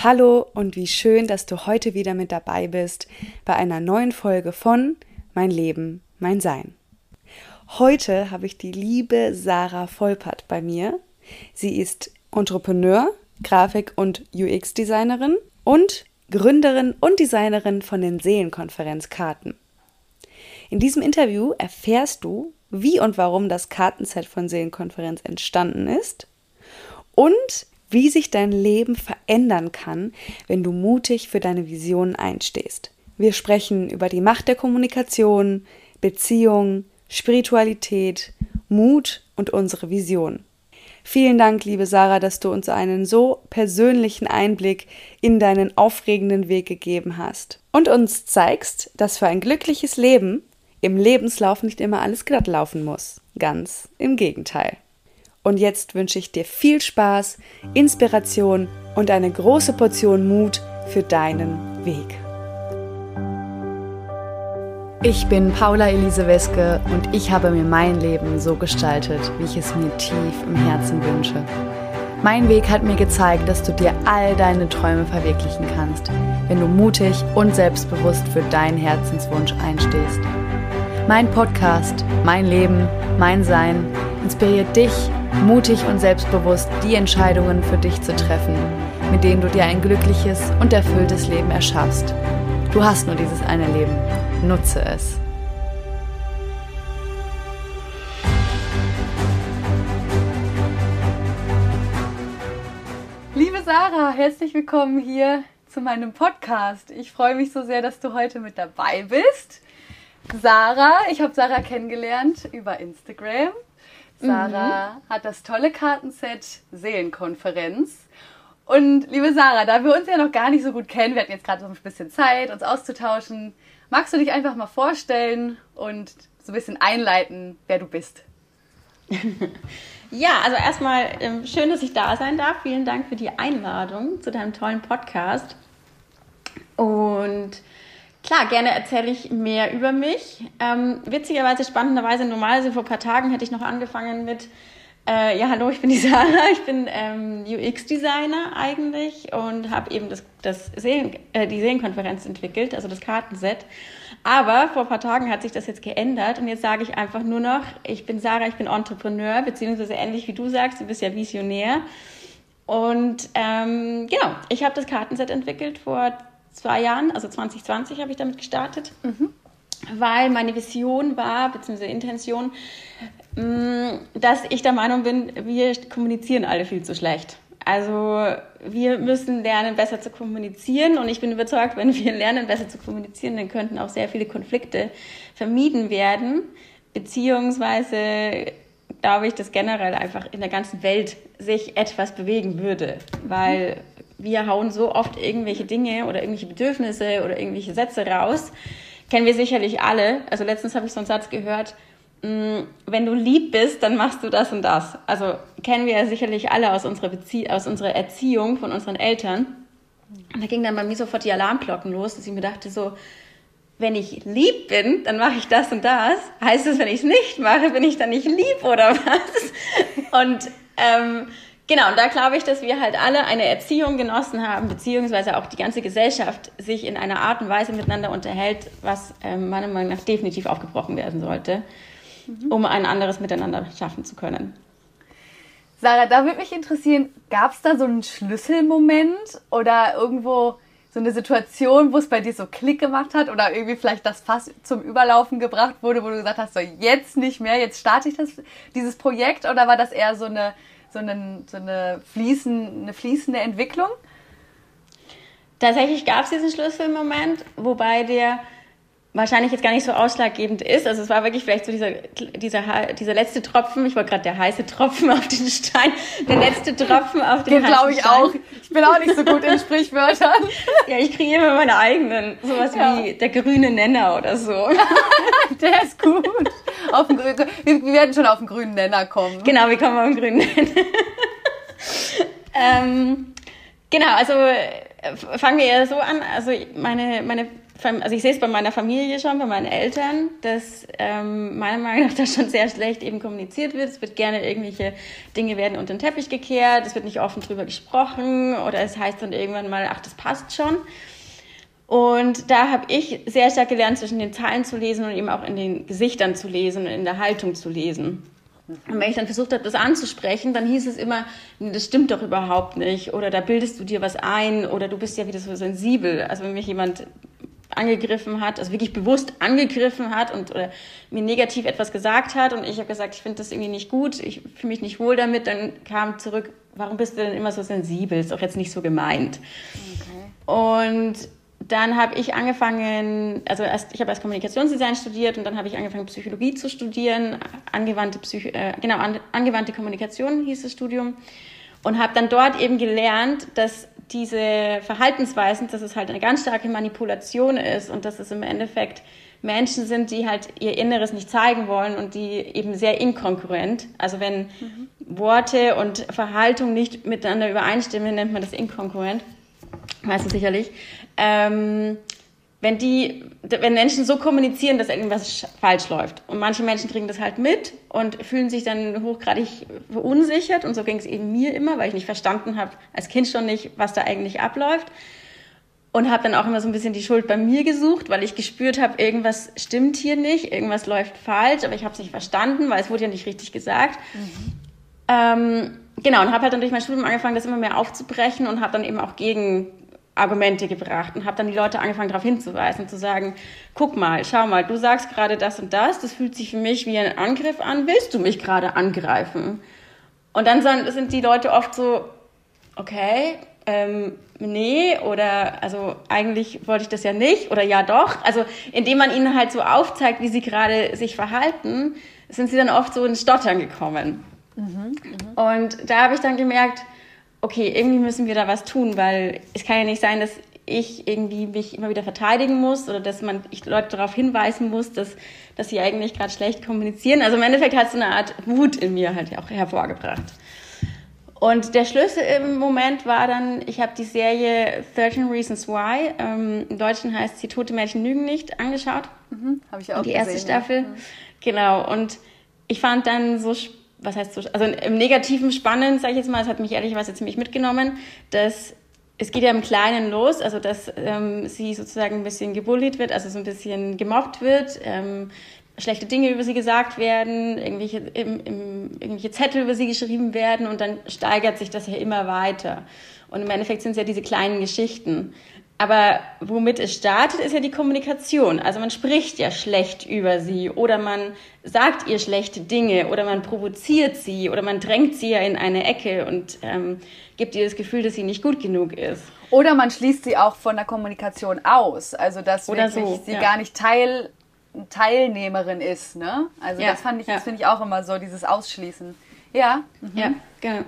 Hallo und wie schön, dass du heute wieder mit dabei bist bei einer neuen Folge von Mein Leben, mein Sein. Heute habe ich die liebe Sarah Volpert bei mir. Sie ist Entrepreneur, Grafik- und UX-Designerin und Gründerin und Designerin von den Seelenkonferenzkarten. In diesem Interview erfährst du, wie und warum das Kartenset von Seelenkonferenz entstanden ist und wie sich dein Leben verändern kann, wenn du mutig für deine Visionen einstehst. Wir sprechen über die Macht der Kommunikation, Beziehung, Spiritualität, Mut und unsere Vision. Vielen Dank, liebe Sarah, dass du uns einen so persönlichen Einblick in deinen aufregenden Weg gegeben hast und uns zeigst, dass für ein glückliches Leben im Lebenslauf nicht immer alles glatt laufen muss. Ganz im Gegenteil. Und jetzt wünsche ich dir viel Spaß, Inspiration und eine große Portion Mut für deinen Weg. Ich bin Paula Elise Weske und ich habe mir mein Leben so gestaltet, wie ich es mir tief im Herzen wünsche. Mein Weg hat mir gezeigt, dass du dir all deine Träume verwirklichen kannst, wenn du mutig und selbstbewusst für deinen Herzenswunsch einstehst. Mein Podcast, mein Leben, mein Sein inspiriert dich, mutig und selbstbewusst die Entscheidungen für dich zu treffen, mit denen du dir ein glückliches und erfülltes Leben erschaffst. Du hast nur dieses eine Leben. Nutze es. Liebe Sarah, herzlich willkommen hier zu meinem Podcast. Ich freue mich so sehr, dass du heute mit dabei bist. Sarah, ich habe Sarah kennengelernt über Instagram Sarah mhm. hat das tolle Kartenset Seelenkonferenz. Und liebe Sarah, da wir uns ja noch gar nicht so gut kennen, wir hatten jetzt gerade so ein bisschen Zeit, uns auszutauschen, magst du dich einfach mal vorstellen und so ein bisschen einleiten, wer du bist? Ja, also erstmal ähm, schön, dass ich da sein darf. Vielen Dank für die Einladung zu deinem tollen Podcast. Und Klar, gerne erzähle ich mehr über mich. Ähm, witzigerweise, spannenderweise, normalerweise vor ein paar Tagen hätte ich noch angefangen mit, äh, ja, hallo, ich bin die Sarah, ich bin ähm, UX-Designer eigentlich und habe eben das, das Seelen, äh, die Seelenkonferenz entwickelt, also das Kartenset. Aber vor ein paar Tagen hat sich das jetzt geändert und jetzt sage ich einfach nur noch, ich bin Sarah, ich bin Entrepreneur, beziehungsweise ähnlich wie du sagst, du bist ja Visionär. Und ähm, genau, ich habe das Kartenset entwickelt vor zwei Jahren, also 2020 habe ich damit gestartet, mhm. weil meine Vision war, beziehungsweise Intention, mm, dass ich der Meinung bin, wir kommunizieren alle viel zu schlecht. Also wir müssen lernen, besser zu kommunizieren und ich bin überzeugt, wenn wir lernen, besser zu kommunizieren, dann könnten auch sehr viele Konflikte vermieden werden, beziehungsweise glaube ich, dass generell einfach in der ganzen Welt sich etwas bewegen würde, weil wir hauen so oft irgendwelche Dinge oder irgendwelche Bedürfnisse oder irgendwelche Sätze raus. Kennen wir sicherlich alle. Also letztens habe ich so einen Satz gehört, mm, wenn du lieb bist, dann machst du das und das. Also kennen wir ja sicherlich alle aus unserer, Bezie aus unserer Erziehung von unseren Eltern. Und da ging dann bei mir sofort die Alarmglocken los, dass ich mir dachte so, wenn ich lieb bin, dann mache ich das und das. Heißt das, wenn ich es nicht mache, bin ich dann nicht lieb oder was? Und ähm, Genau, und da glaube ich, dass wir halt alle eine Erziehung genossen haben, beziehungsweise auch die ganze Gesellschaft sich in einer Art und Weise miteinander unterhält, was ähm, meiner Meinung nach definitiv aufgebrochen werden sollte, mhm. um ein anderes Miteinander schaffen zu können. Sarah, da würde mich interessieren, gab es da so einen Schlüsselmoment oder irgendwo so eine Situation, wo es bei dir so Klick gemacht hat oder irgendwie vielleicht das Fass zum Überlaufen gebracht wurde, wo du gesagt hast, so jetzt nicht mehr, jetzt starte ich das, dieses Projekt oder war das eher so eine so, einen, so eine, fließen, eine fließende Entwicklung? Tatsächlich gab es diesen Schlüsselmoment, wobei der wahrscheinlich jetzt gar nicht so ausschlaggebend ist. Also es war wirklich vielleicht so dieser, dieser, dieser letzte Tropfen, ich wollte gerade der heiße Tropfen auf den Stein, der letzte Tropfen auf den, den glaube ich Stein. auch. Ich bin auch nicht so gut in Sprichwörtern. ja, ich kriege immer meine eigenen, sowas ja. wie der grüne Nenner oder so. der ist gut. Auf den, wir, wir werden schon auf den grünen Nenner kommen. Genau, wir kommen auf den grünen Nenner. ähm, Genau, also äh, fangen wir eher so an. Also meine, meine also ich sehe es bei meiner Familie schon, bei meinen Eltern, dass ähm, meiner Meinung nach das schon sehr schlecht eben kommuniziert wird. Es wird gerne irgendwelche Dinge werden unter den Teppich gekehrt, es wird nicht offen drüber gesprochen oder es heißt dann irgendwann mal, ach, das passt schon. Und da habe ich sehr stark gelernt, zwischen den Zahlen zu lesen und eben auch in den Gesichtern zu lesen und in der Haltung zu lesen. Und wenn ich dann versucht habe, das anzusprechen, dann hieß es immer, das stimmt doch überhaupt nicht. Oder da bildest du dir was ein oder du bist ja wieder so sensibel. Also wenn mich jemand angegriffen hat, also wirklich bewusst angegriffen hat und oder mir negativ etwas gesagt hat und ich habe gesagt, ich finde das irgendwie nicht gut, ich fühle mich nicht wohl damit, dann kam zurück, warum bist du denn immer so sensibel? Ist auch jetzt nicht so gemeint. Okay. Und dann habe ich angefangen, also erst, ich habe erst Kommunikationsdesign studiert und dann habe ich angefangen, Psychologie zu studieren, angewandte, Psycho, äh, genau, an, angewandte Kommunikation hieß das Studium und habe dann dort eben gelernt, dass diese Verhaltensweisen, dass es halt eine ganz starke Manipulation ist und dass es im Endeffekt Menschen sind, die halt ihr Inneres nicht zeigen wollen und die eben sehr inkongruent. Also wenn mhm. Worte und Verhaltung nicht miteinander übereinstimmen, nennt man das inkongruent. Weißt du sicherlich. Ähm, wenn die, wenn Menschen so kommunizieren, dass irgendwas falsch läuft. Und manche Menschen kriegen das halt mit und fühlen sich dann hochgradig verunsichert. Und so ging es eben mir immer, weil ich nicht verstanden habe, als Kind schon nicht, was da eigentlich abläuft. Und habe dann auch immer so ein bisschen die Schuld bei mir gesucht, weil ich gespürt habe, irgendwas stimmt hier nicht, irgendwas läuft falsch, aber ich habe es nicht verstanden, weil es wurde ja nicht richtig gesagt. Mhm. Ähm, genau, und habe halt dann durch mein Studium angefangen, das immer mehr aufzubrechen und habe dann eben auch gegen Argumente gebracht und habe dann die Leute angefangen darauf hinzuweisen, zu sagen, guck mal, schau mal, du sagst gerade das und das, das fühlt sich für mich wie ein Angriff an, willst du mich gerade angreifen? Und dann sind die Leute oft so, okay, ähm, nee, oder also eigentlich wollte ich das ja nicht, oder ja doch. Also indem man ihnen halt so aufzeigt, wie sie gerade sich verhalten, sind sie dann oft so ins Stottern gekommen. Mhm, mh. Und da habe ich dann gemerkt, okay, irgendwie müssen wir da was tun, weil es kann ja nicht sein, dass ich irgendwie mich immer wieder verteidigen muss oder dass man ich Leute darauf hinweisen muss, dass, dass sie eigentlich gerade schlecht kommunizieren. Also im Endeffekt hat es so eine Art Wut in mir halt auch hervorgebracht. Und der Schlüssel im Moment war dann, ich habe die Serie 13 Reasons Why, ähm, im Deutschen heißt sie Tote Mädchen lügen nicht, angeschaut. Mhm, habe ich auch Die erste gesehen, Staffel. Ja. Mhm. Genau. Und ich fand dann so spannend, was heißt so, also im Negativen spannend, sage ich jetzt mal, es hat mich ehrlicherweise ziemlich mitgenommen, dass es geht ja im Kleinen los, also dass ähm, sie sozusagen ein bisschen gebullied wird, also so ein bisschen gemobbt wird, ähm, schlechte Dinge über sie gesagt werden, irgendwelche, im, im, irgendwelche Zettel über sie geschrieben werden und dann steigert sich das ja immer weiter. Und im Endeffekt sind es ja diese kleinen Geschichten. Aber womit es startet, ist ja die Kommunikation. Also man spricht ja schlecht über sie oder man sagt ihr schlechte Dinge oder man provoziert sie oder man drängt sie ja in eine Ecke und ähm, gibt ihr das Gefühl, dass sie nicht gut genug ist. Oder man schließt sie auch von der Kommunikation aus. Also dass oder wirklich so, sie ja. gar nicht Teil, Teilnehmerin ist. Ne? Also ja, das fand ich, ja. das finde ich auch immer so, dieses Ausschließen. Ja. Mhm. Ja, genau.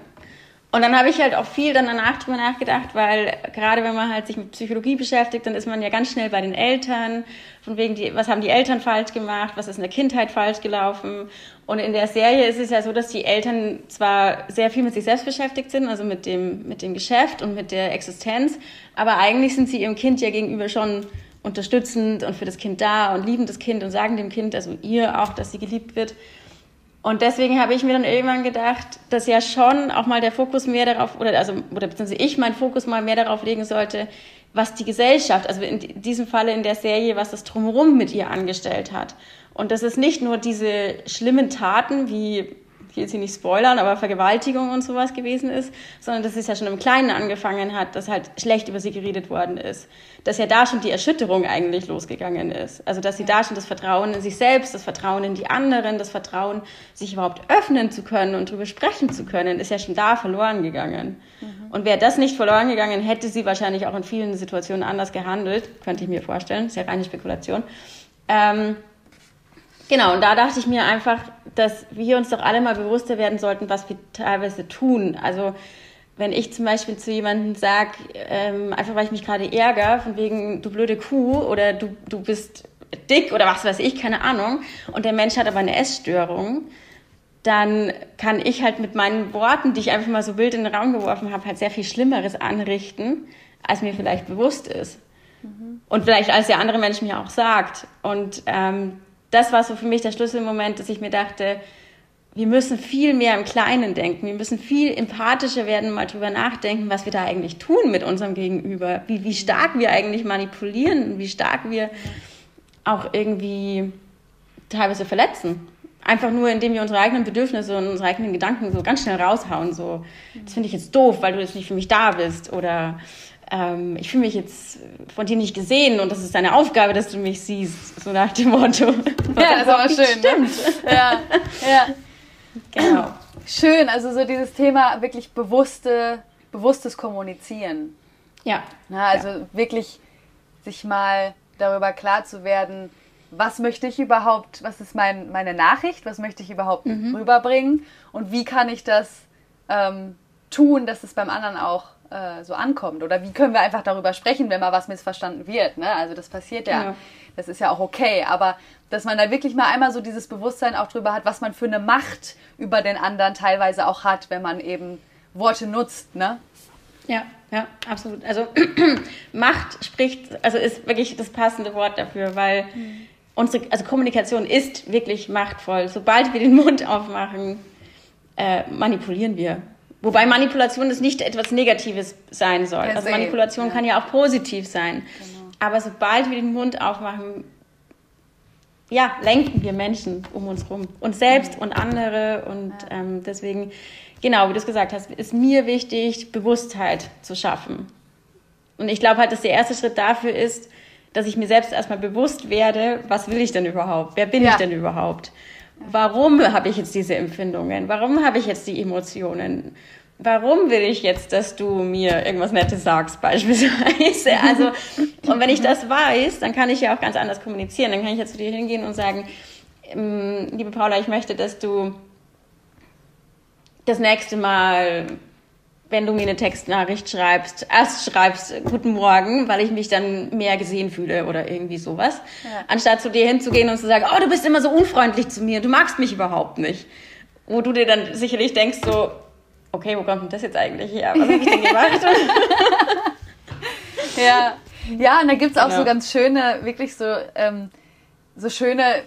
Und dann habe ich halt auch viel dann danach drüber nachgedacht, weil gerade wenn man halt sich mit Psychologie beschäftigt, dann ist man ja ganz schnell bei den Eltern, von wegen, die, was haben die Eltern falsch gemacht, was ist in der Kindheit falsch gelaufen. Und in der Serie ist es ja so, dass die Eltern zwar sehr viel mit sich selbst beschäftigt sind, also mit dem, mit dem Geschäft und mit der Existenz, aber eigentlich sind sie ihrem Kind ja gegenüber schon unterstützend und für das Kind da und lieben das Kind und sagen dem Kind, also ihr auch, dass sie geliebt wird. Und deswegen habe ich mir dann irgendwann gedacht, dass ja schon auch mal der Fokus mehr darauf, oder also, oder beziehungsweise ich meinen Fokus mal mehr darauf legen sollte, was die Gesellschaft, also in diesem Falle in der Serie, was das Drumherum mit ihr angestellt hat. Und dass es nicht nur diese schlimmen Taten wie ich will jetzt hier nicht spoilern, aber Vergewaltigung und sowas gewesen ist, sondern dass es ja schon im Kleinen angefangen hat, dass halt schlecht über sie geredet worden ist. Dass ja da schon die Erschütterung eigentlich losgegangen ist. Also dass sie da schon das Vertrauen in sich selbst, das Vertrauen in die anderen, das Vertrauen, sich überhaupt öffnen zu können und darüber sprechen zu können, ist ja schon da verloren gegangen. Mhm. Und wäre das nicht verloren gegangen, hätte sie wahrscheinlich auch in vielen Situationen anders gehandelt, könnte ich mir vorstellen. Ist ja reine Spekulation. Ähm, Genau, und da dachte ich mir einfach, dass wir uns doch alle mal bewusster werden sollten, was wir teilweise tun. Also wenn ich zum Beispiel zu jemandem sage, ähm, einfach weil ich mich gerade ärgere, von wegen du blöde Kuh oder du, du bist dick oder was weiß ich, keine Ahnung, und der Mensch hat aber eine Essstörung, dann kann ich halt mit meinen Worten, die ich einfach mal so wild in den Raum geworfen habe, halt sehr viel Schlimmeres anrichten, als mir vielleicht bewusst ist. Mhm. Und vielleicht als der andere Mensch mir auch sagt. Und ähm, das war so für mich der Schlüsselmoment, dass ich mir dachte, wir müssen viel mehr im Kleinen denken. Wir müssen viel empathischer werden, mal drüber nachdenken, was wir da eigentlich tun mit unserem Gegenüber. Wie, wie stark wir eigentlich manipulieren, wie stark wir auch irgendwie teilweise verletzen. Einfach nur, indem wir unsere eigenen Bedürfnisse und unsere eigenen Gedanken so ganz schnell raushauen. So, das finde ich jetzt doof, weil du jetzt nicht für mich da bist. Oder ähm, ich fühle mich jetzt von dir nicht gesehen und das ist deine Aufgabe, dass du mich siehst. So nach dem Motto. Ja, das ist aber schön. Ne? Stimmt. Ne? Ja, ja. Genau. Schön, also so dieses Thema wirklich bewusste, bewusstes Kommunizieren. Ja. Na, also ja. wirklich sich mal darüber klar zu werden, was möchte ich überhaupt, was ist mein, meine Nachricht, was möchte ich überhaupt mhm. rüberbringen und wie kann ich das ähm, tun, dass es beim anderen auch äh, so ankommt oder wie können wir einfach darüber sprechen, wenn mal was missverstanden wird. Ne? Also das passiert ja, ja, das ist ja auch okay, aber dass man da wirklich mal einmal so dieses Bewusstsein auch drüber hat, was man für eine Macht über den anderen teilweise auch hat, wenn man eben Worte nutzt. Ne? Ja, ja, absolut. Also Macht spricht, also ist wirklich das passende Wort dafür, weil mhm unsere, also Kommunikation ist wirklich machtvoll. Sobald wir den Mund aufmachen, äh, manipulieren wir. Wobei Manipulation ist nicht etwas Negatives sein soll. Per also Manipulation ja. kann ja auch positiv sein. Genau. Aber sobald wir den Mund aufmachen, ja, lenken wir Menschen um uns rum. Uns selbst und andere. Und ja. ähm, deswegen, genau, wie du es gesagt hast, ist mir wichtig, Bewusstheit zu schaffen. Und ich glaube halt, dass der erste Schritt dafür ist, dass ich mir selbst erstmal bewusst werde, was will ich denn überhaupt? Wer bin ich denn überhaupt? Warum habe ich jetzt diese Empfindungen? Warum habe ich jetzt die Emotionen? Warum will ich jetzt, dass du mir irgendwas Nettes sagst, beispielsweise? Also, und wenn ich das weiß, dann kann ich ja auch ganz anders kommunizieren. Dann kann ich ja zu dir hingehen und sagen, ähm, liebe Paula, ich möchte, dass du das nächste Mal wenn du mir eine Textnachricht schreibst, erst schreibst Guten Morgen, weil ich mich dann mehr gesehen fühle oder irgendwie sowas. Ja. Anstatt zu dir hinzugehen und zu sagen, oh, du bist immer so unfreundlich zu mir, du magst mich überhaupt nicht. Wo du dir dann sicherlich denkst so, okay, wo kommt denn das jetzt eigentlich her? Was habe ich denn gemacht? ja. ja, und da gibt's auch genau. so ganz schöne, wirklich so, ähm, so schöne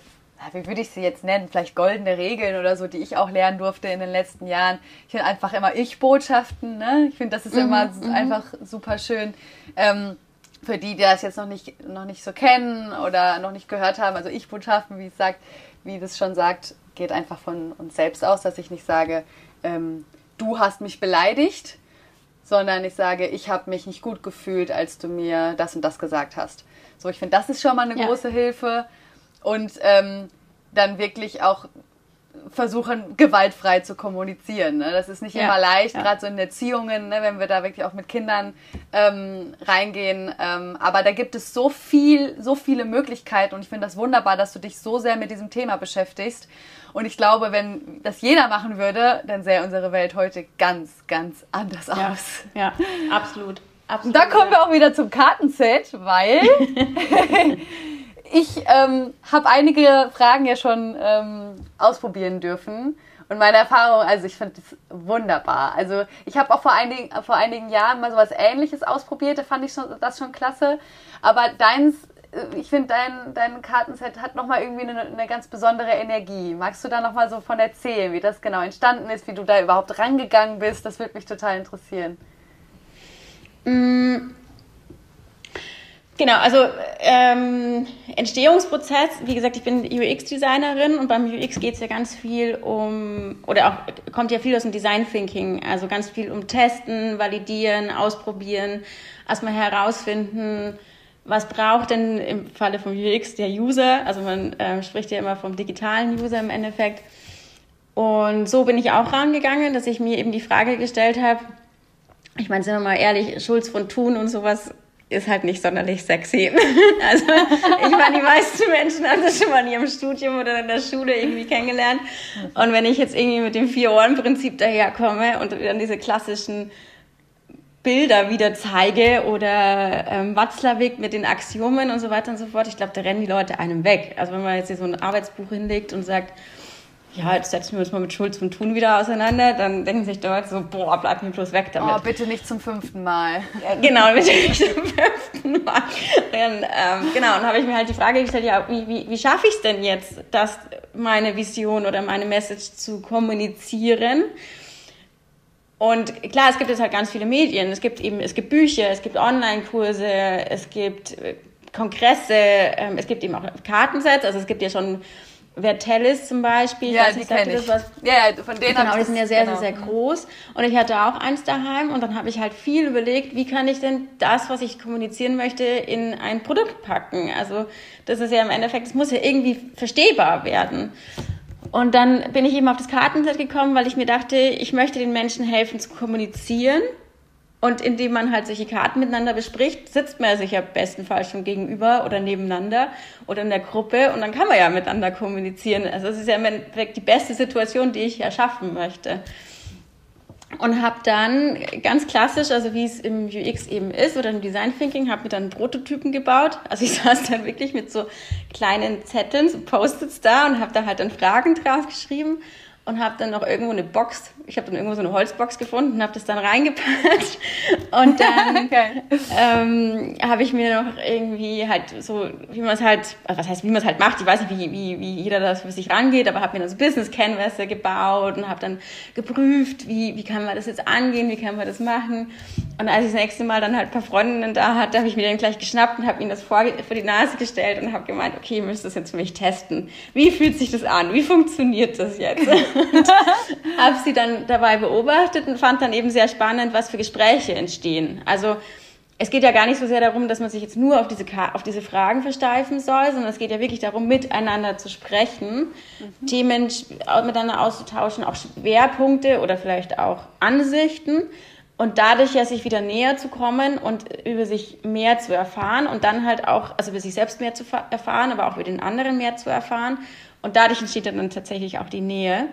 wie würde ich sie jetzt nennen, vielleicht goldene Regeln oder so, die ich auch lernen durfte in den letzten Jahren. Ich finde einfach immer Ich-Botschaften, ne? Ich finde, das ist mhm, immer mhm. einfach super schön. Ähm, für die, die das jetzt noch nicht, noch nicht so kennen oder noch nicht gehört haben, also Ich-Botschaften, wie es sagt, wie das schon sagt, geht einfach von uns selbst aus, dass ich nicht sage, ähm, du hast mich beleidigt, sondern ich sage, ich habe mich nicht gut gefühlt, als du mir das und das gesagt hast. So, ich finde, das ist schon mal eine ja. große Hilfe und ähm, dann wirklich auch versuchen, gewaltfrei zu kommunizieren. Ne? Das ist nicht ja, immer leicht, ja. gerade so in Erziehungen, ne, wenn wir da wirklich auch mit Kindern ähm, reingehen. Ähm, aber da gibt es so viel, so viele Möglichkeiten und ich finde das wunderbar, dass du dich so sehr mit diesem Thema beschäftigst. Und ich glaube, wenn das jeder machen würde, dann sähe unsere Welt heute ganz, ganz anders ja, aus. Ja, absolut. absolut da kommen wir auch wieder zum Kartenset, weil ich ähm, habe einige Fragen ja schon ähm, ausprobieren dürfen. Und meine Erfahrung, also ich finde das wunderbar. Also ich habe auch vor einigen, vor einigen Jahren mal sowas ähnliches ausprobiert, da fand ich schon, das schon klasse. Aber deins, äh, ich finde dein, dein Kartenset hat nochmal irgendwie eine, eine ganz besondere Energie. Magst du da nochmal so von erzählen, wie das genau entstanden ist, wie du da überhaupt rangegangen bist? Das würde mich total interessieren. Mm Genau, also ähm, Entstehungsprozess, wie gesagt, ich bin UX-Designerin und beim UX geht es ja ganz viel um, oder auch kommt ja viel aus dem Design Thinking, also ganz viel um Testen, Validieren, Ausprobieren, erstmal herausfinden, was braucht denn im Falle vom UX der User, also man äh, spricht ja immer vom digitalen User im Endeffekt. Und so bin ich auch rangegangen, dass ich mir eben die Frage gestellt habe, ich meine, sind wir mal ehrlich, Schulz von Thun und sowas ist halt nicht sonderlich sexy. Also ich meine, die meisten Menschen haben das schon mal in ihrem Studium oder in der Schule irgendwie kennengelernt. Und wenn ich jetzt irgendwie mit dem Vier-Ohren-Prinzip daherkomme und dann diese klassischen Bilder wieder zeige oder ähm, Watzlawick mit den Axiomen und so weiter und so fort, ich glaube, da rennen die Leute einem weg. Also wenn man jetzt hier so ein Arbeitsbuch hinlegt und sagt, ja, jetzt setzen wir uns mal mit Schulz und Thun wieder auseinander, dann denken sich dort so, boah, bleib mir bloß weg damit. Oh, bitte nicht zum fünften Mal. Ja, genau, bitte nicht zum fünften Mal. Dann, ähm, genau, und habe ich mir halt die Frage gestellt, ja, wie, wie, wie schaffe ich es denn jetzt, das, meine Vision oder meine Message zu kommunizieren? Und klar, es gibt jetzt halt ganz viele Medien. Es gibt eben, es gibt Bücher, es gibt Online-Kurse, es gibt äh, Kongresse, ähm, es gibt eben auch Kartensets. Also es gibt ja schon Vertellis zum Beispiel. Ja, die kenne ich. Was, ja, ja, von denen Genau, die sind ja sehr, genau. sehr, sehr groß. Und ich hatte auch eins daheim und dann habe ich halt viel überlegt, wie kann ich denn das, was ich kommunizieren möchte, in ein Produkt packen. Also das ist ja im Endeffekt, es muss ja irgendwie verstehbar werden. Und dann bin ich eben auf das Kartenset gekommen, weil ich mir dachte, ich möchte den Menschen helfen zu kommunizieren und indem man halt solche Karten miteinander bespricht, sitzt man sich ja bestenfalls schon gegenüber oder nebeneinander oder in der Gruppe und dann kann man ja miteinander kommunizieren. Also es ist ja im Endeffekt die beste Situation, die ich erschaffen möchte. Und habe dann ganz klassisch, also wie es im UX eben ist oder im Design Thinking, habe mir dann Prototypen gebaut. Also ich saß dann wirklich mit so kleinen Zetteln, so Post-its da und habe da halt dann Fragen drauf geschrieben und habe dann noch irgendwo eine Box, ich habe dann irgendwo so eine Holzbox gefunden und habe das dann reingepackt und dann ähm, habe ich mir noch irgendwie halt so, wie man es halt, also was heißt, wie man es halt macht, ich weiß nicht, wie, wie, wie jeder das für sich rangeht, aber habe mir dann so Business Canvas gebaut und habe dann geprüft, wie, wie kann man das jetzt angehen, wie kann man das machen und als ich das nächste Mal dann halt ein paar Freundinnen da hatte, habe ich mir den gleich geschnappt und habe ihnen das vor, vor die Nase gestellt und habe gemeint, okay, ihr müsst das jetzt für mich testen. Wie fühlt sich das an? Wie funktioniert das jetzt? und habe sie dann dabei beobachtet und fand dann eben sehr spannend, was für Gespräche entstehen. Also es geht ja gar nicht so sehr darum, dass man sich jetzt nur auf diese, auf diese Fragen versteifen soll, sondern es geht ja wirklich darum, miteinander zu sprechen, mhm. Themen miteinander auszutauschen, auch Schwerpunkte oder vielleicht auch Ansichten und dadurch ja sich wieder näher zu kommen und über sich mehr zu erfahren und dann halt auch, also über sich selbst mehr zu erfahren, aber auch über den anderen mehr zu erfahren. Und dadurch entsteht dann tatsächlich auch die Nähe.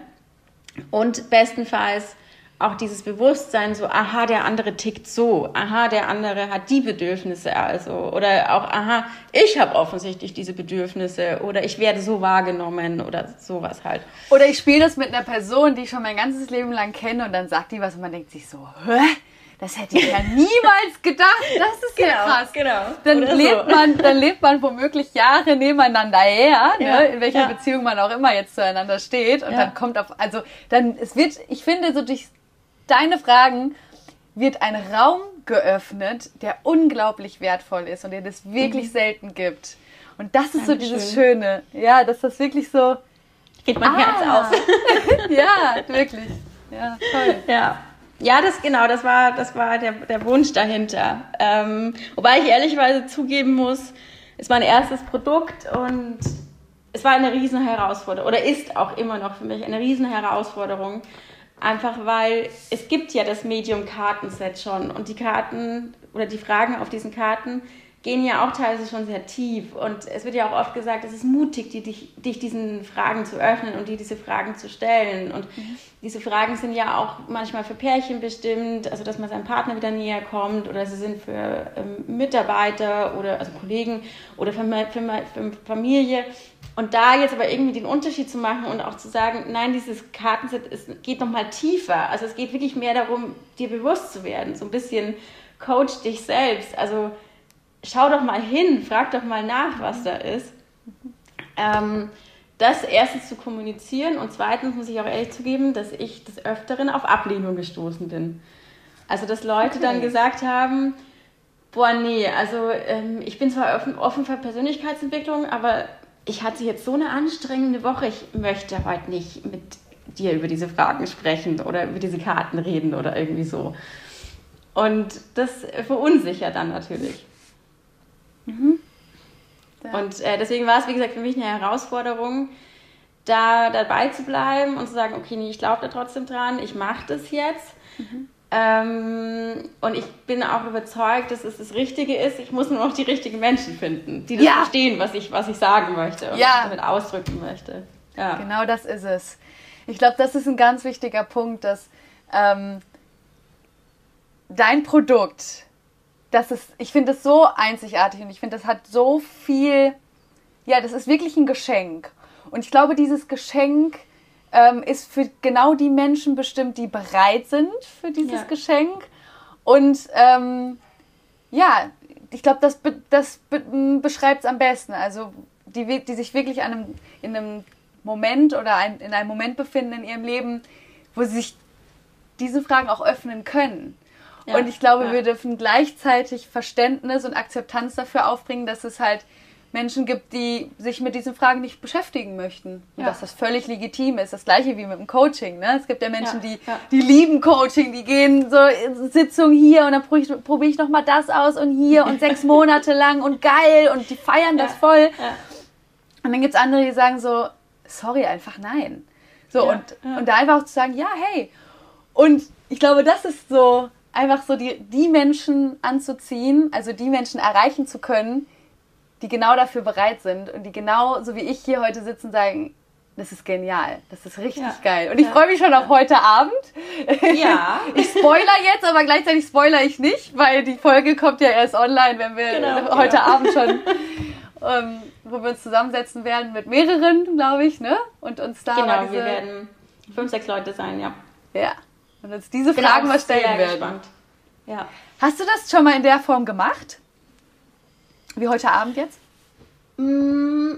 Und bestenfalls auch dieses Bewusstsein, so, aha, der andere tickt so, aha, der andere hat die Bedürfnisse also, oder auch, aha, ich habe offensichtlich diese Bedürfnisse, oder ich werde so wahrgenommen, oder sowas halt. Oder ich spiele das mit einer Person, die ich schon mein ganzes Leben lang kenne, und dann sagt die was, und man denkt sich so, hä? Das hätte ich ja niemals gedacht. Das ist genau, ja krass. Genau. Dann lebt so. man, dann lebt man womöglich Jahre nebeneinander her, ne? ja, in welcher ja. Beziehung man auch immer jetzt zueinander steht. Und ja. dann kommt auf, also dann, es wird, ich finde, so durch deine Fragen wird ein Raum geöffnet, der unglaublich wertvoll ist und den es wirklich mhm. selten gibt. Und das ist Dankeschön. so dieses Schöne. Ja, dass das wirklich so. Geht mein ah, Herz auf. ja, wirklich. Ja, toll. Ja. Ja, das genau, das war, das war der, der Wunsch dahinter. Ähm, wobei ich ehrlichweise zugeben muss, es war ein erstes Produkt und es war eine riesen Herausforderung oder ist auch immer noch für mich eine riesen Herausforderung, Einfach weil es gibt ja das Medium Kartenset schon und die Karten oder die Fragen auf diesen Karten gehen ja auch teilweise schon sehr tief. Und es wird ja auch oft gesagt, es ist mutig, die, dich, dich diesen Fragen zu öffnen und dir diese Fragen zu stellen. Und mhm. diese Fragen sind ja auch manchmal für Pärchen bestimmt, also dass man seinem Partner wieder näher kommt oder sie sind für ähm, Mitarbeiter oder also Kollegen oder für, für, für Familie. Und da jetzt aber irgendwie den Unterschied zu machen und auch zu sagen, nein, dieses Kartenset ist, geht nochmal tiefer. Also es geht wirklich mehr darum, dir bewusst zu werden. So ein bisschen coach dich selbst. Also schau doch mal hin, frag doch mal nach, was da ist. Ähm, das erstens zu kommunizieren und zweitens muss ich auch ehrlich zugeben, dass ich des Öfteren auf Ablehnung gestoßen bin. Also, dass Leute okay. dann gesagt haben, boah, nee, also ähm, ich bin zwar offen, offen für Persönlichkeitsentwicklung, aber ich hatte jetzt so eine anstrengende Woche, ich möchte heute nicht mit dir über diese Fragen sprechen oder über diese Karten reden oder irgendwie so. Und das verunsichert dann natürlich. Mhm. Und äh, deswegen war es, wie gesagt, für mich eine Herausforderung, da dabei zu bleiben und zu sagen, okay, nee, ich glaube da trotzdem dran, ich mache das jetzt. Mhm. Ähm, und ich bin auch überzeugt, dass es das Richtige ist. Ich muss nur noch die richtigen Menschen finden, die das ja. verstehen, was ich, was ich sagen möchte und ja. damit ausdrücken möchte. Ja. Genau das ist es. Ich glaube, das ist ein ganz wichtiger Punkt, dass ähm, dein Produkt das ist, ich finde das so einzigartig und ich finde, das hat so viel, ja, das ist wirklich ein Geschenk. Und ich glaube, dieses Geschenk ähm, ist für genau die Menschen bestimmt, die bereit sind für dieses ja. Geschenk. Und ähm, ja, ich glaube, das, be das be beschreibt es am besten. Also die, die sich wirklich einem, in einem Moment oder ein, in einem Moment befinden in ihrem Leben, wo sie sich diese Fragen auch öffnen können. Ja, und ich glaube, ja. wir dürfen gleichzeitig Verständnis und Akzeptanz dafür aufbringen, dass es halt Menschen gibt, die sich mit diesen Fragen nicht beschäftigen möchten. Und ja. dass das völlig legitim ist. Das gleiche wie mit dem Coaching. Ne? Es gibt ja Menschen, die, die lieben Coaching, die gehen so in Sitzung hier und dann probiere ich, probier ich nochmal das aus und hier und sechs Monate lang und geil und die feiern das voll. Und dann gibt es andere, die sagen so, sorry, einfach nein. So, und, und da einfach auch zu sagen, ja, hey. Und ich glaube, das ist so einfach so die, die Menschen anzuziehen, also die Menschen erreichen zu können, die genau dafür bereit sind und die genau, so wie ich hier heute sitzen, sagen, das ist genial, das ist richtig ja. geil. Und ich ja. freue mich schon auf heute Abend. Ja. Ich spoiler jetzt, aber gleichzeitig spoiler ich nicht, weil die Folge kommt ja erst online, wenn wir genau, heute ja. Abend schon, ähm, wo wir uns zusammensetzen werden mit mehreren, glaube ich, ne? Und uns da Genau, diese... wir werden fünf, sechs Leute sein, ja. Ja. Und uns diese Fragen mal stellen werden. Gespannt. Ja. Hast du das schon mal in der Form gemacht? Wie heute Abend jetzt? Mm,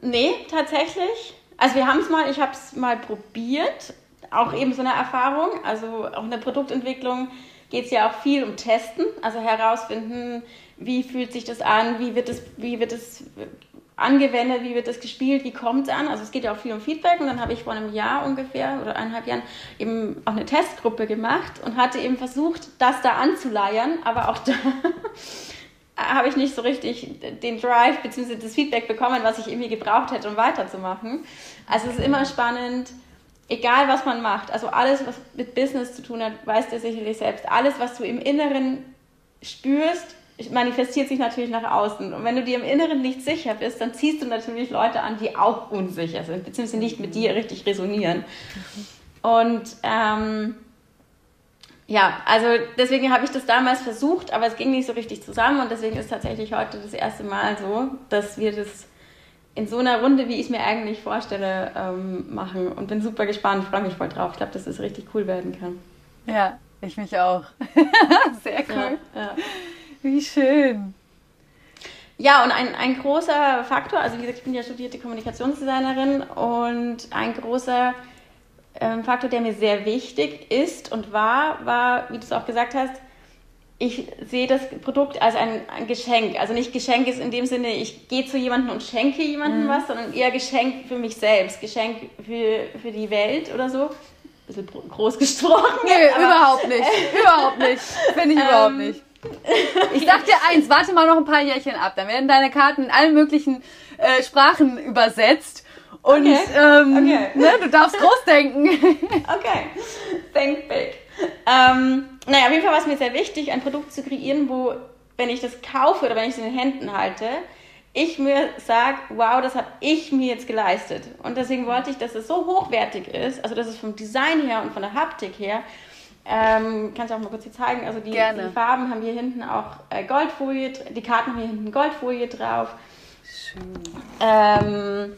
nee, tatsächlich. Also wir haben es mal, ich habe es mal probiert. Auch eben so eine Erfahrung. Also auch in der Produktentwicklung geht es ja auch viel um Testen. Also herausfinden, wie fühlt sich das an, wie wird es, wie wird es angewendet, wie wird das gespielt, wie kommt es an. Also es geht ja auch viel um Feedback und dann habe ich vor einem Jahr ungefähr oder eineinhalb Jahren eben auch eine Testgruppe gemacht und hatte eben versucht, das da anzuleiern, aber auch da habe ich nicht so richtig den Drive bzw. das Feedback bekommen, was ich irgendwie gebraucht hätte, um weiterzumachen. Also es ist immer spannend, egal was man macht, also alles, was mit Business zu tun hat, weißt du sicherlich selbst, alles, was du im Inneren spürst, manifestiert sich natürlich nach außen. Und wenn du dir im Inneren nicht sicher bist, dann ziehst du natürlich Leute an, die auch unsicher sind, beziehungsweise nicht mit dir richtig resonieren. Und ähm, ja, also deswegen habe ich das damals versucht, aber es ging nicht so richtig zusammen und deswegen ist tatsächlich heute das erste Mal so, dass wir das in so einer Runde, wie ich es mir eigentlich vorstelle, ähm, machen und bin super gespannt, freue mich voll drauf. Ich glaube, dass es das richtig cool werden kann. Ja, ich mich auch. Sehr cool. Ja, ja. Wie schön. Ja, und ein, ein großer Faktor, also wie gesagt, ich bin ja studierte Kommunikationsdesignerin und ein großer ähm, Faktor, der mir sehr wichtig ist und war, war, wie du es auch gesagt hast, ich sehe das Produkt als ein, ein, Geschenk. Also nicht Geschenk ist in dem Sinne, ich gehe zu jemandem und schenke jemandem mhm. was, sondern eher Geschenk für mich selbst, Geschenk für, für die Welt oder so. Ein bisschen groß gesprochen. Nee, überhaupt nicht. überhaupt nicht. Finde ich ähm, überhaupt nicht. Ich sag dir eins, warte mal noch ein paar Jährchen ab. Dann werden deine Karten in allen möglichen äh, Sprachen übersetzt. Und okay. Ähm, okay. Ne, du darfst groß denken. Okay. Think big. Ähm, naja, auf jeden Fall war es mir sehr wichtig, ein Produkt zu kreieren, wo, wenn ich das kaufe oder wenn ich es in den Händen halte, ich mir sage, wow, das habe ich mir jetzt geleistet. Und deswegen wollte ich, dass es so hochwertig ist, also dass es vom Design her und von der Haptik her ähm, kannst du auch mal kurz hier zeigen. Also die, die, Farben haben hier hinten auch äh, Goldfolie, die Karten haben hier hinten Goldfolie drauf. Schön. Ähm,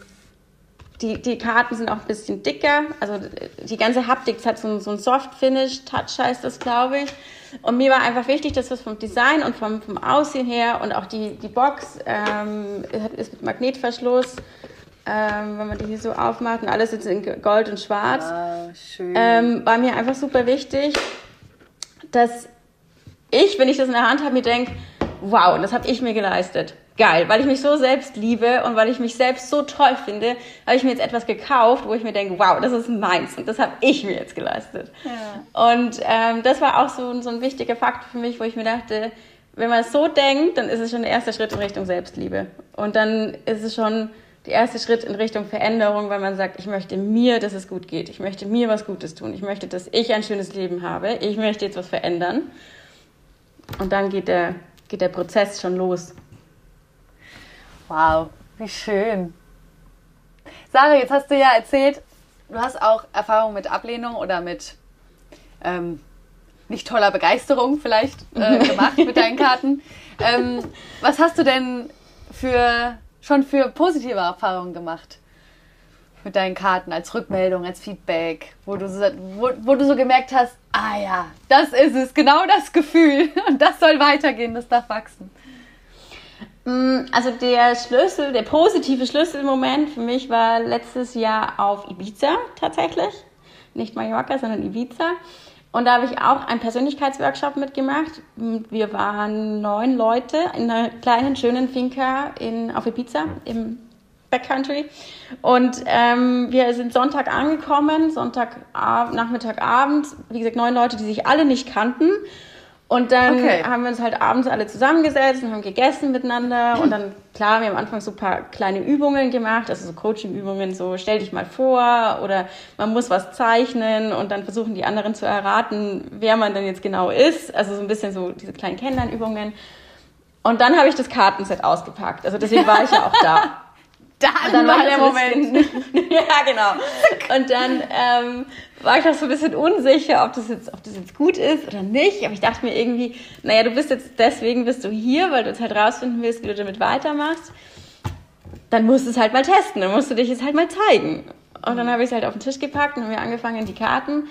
die, die Karten sind auch ein bisschen dicker. Also die ganze Haptik hat so, so ein Soft-Finish-Touch, heißt das, glaube ich. Und mir war einfach wichtig, dass das vom Design und vom, vom Aussehen her und auch die, die Box ähm, ist mit Magnetverschluss ähm, wenn man die hier so aufmacht und alles jetzt in Gold und Schwarz, ah, ähm, war mir einfach super wichtig, dass ich, wenn ich das in der Hand habe, mir denke, wow, das habe ich mir geleistet. Geil, weil ich mich so selbst liebe und weil ich mich selbst so toll finde, habe ich mir jetzt etwas gekauft, wo ich mir denke, wow, das ist meins und das habe ich mir jetzt geleistet. Ja. Und ähm, das war auch so, so ein wichtiger Fakt für mich, wo ich mir dachte, wenn man es so denkt, dann ist es schon der erste Schritt in Richtung Selbstliebe. Und dann ist es schon der erste Schritt in Richtung Veränderung, weil man sagt, ich möchte mir, dass es gut geht. Ich möchte mir was Gutes tun. Ich möchte, dass ich ein schönes Leben habe. Ich möchte jetzt was verändern. Und dann geht der, geht der Prozess schon los. Wow, wie schön. Sarah, jetzt hast du ja erzählt, du hast auch Erfahrung mit Ablehnung oder mit ähm, nicht toller Begeisterung vielleicht äh, gemacht mit deinen Karten. Ähm, was hast du denn für schon für positive Erfahrungen gemacht? mit deinen Karten als Rückmeldung, als Feedback, wo du, so, wo, wo du so gemerkt hast, ah ja, das ist es, genau das Gefühl und das soll weitergehen, das darf wachsen? Mm, also der Schlüssel, der positive Schlüsselmoment für mich war letztes Jahr auf Ibiza tatsächlich. Nicht Mallorca, sondern Ibiza. Und da habe ich auch einen Persönlichkeitsworkshop mitgemacht. Wir waren neun Leute in einer kleinen, schönen Finca in, auf Ibiza im Backcountry. Und ähm, wir sind Sonntag angekommen, Sonntag, Nachmittag, Abend. Wie gesagt, neun Leute, die sich alle nicht kannten. Und dann okay. haben wir uns halt abends alle zusammengesetzt und haben gegessen miteinander. Und dann, klar, wir haben am Anfang so ein paar kleine Übungen gemacht, also so Coaching-Übungen, so stell dich mal vor oder man muss was zeichnen und dann versuchen die anderen zu erraten, wer man denn jetzt genau ist. Also so ein bisschen so diese kleinen Kennenlernübungen. Und dann habe ich das Kartenset ausgepackt. Also deswegen war ich ja auch da. dann, dann war der Moment. ja, genau. Und dann ähm, war ich auch so ein bisschen unsicher, ob das, jetzt, ob das jetzt gut ist oder nicht. Aber ich dachte mir irgendwie, naja, du bist jetzt, deswegen bist du hier, weil du jetzt halt rausfinden willst, wie du damit weitermachst. Dann musst du es halt mal testen, dann musst du dich jetzt halt mal zeigen. Und dann habe ich es halt auf den Tisch gepackt und haben wir angefangen, die Karten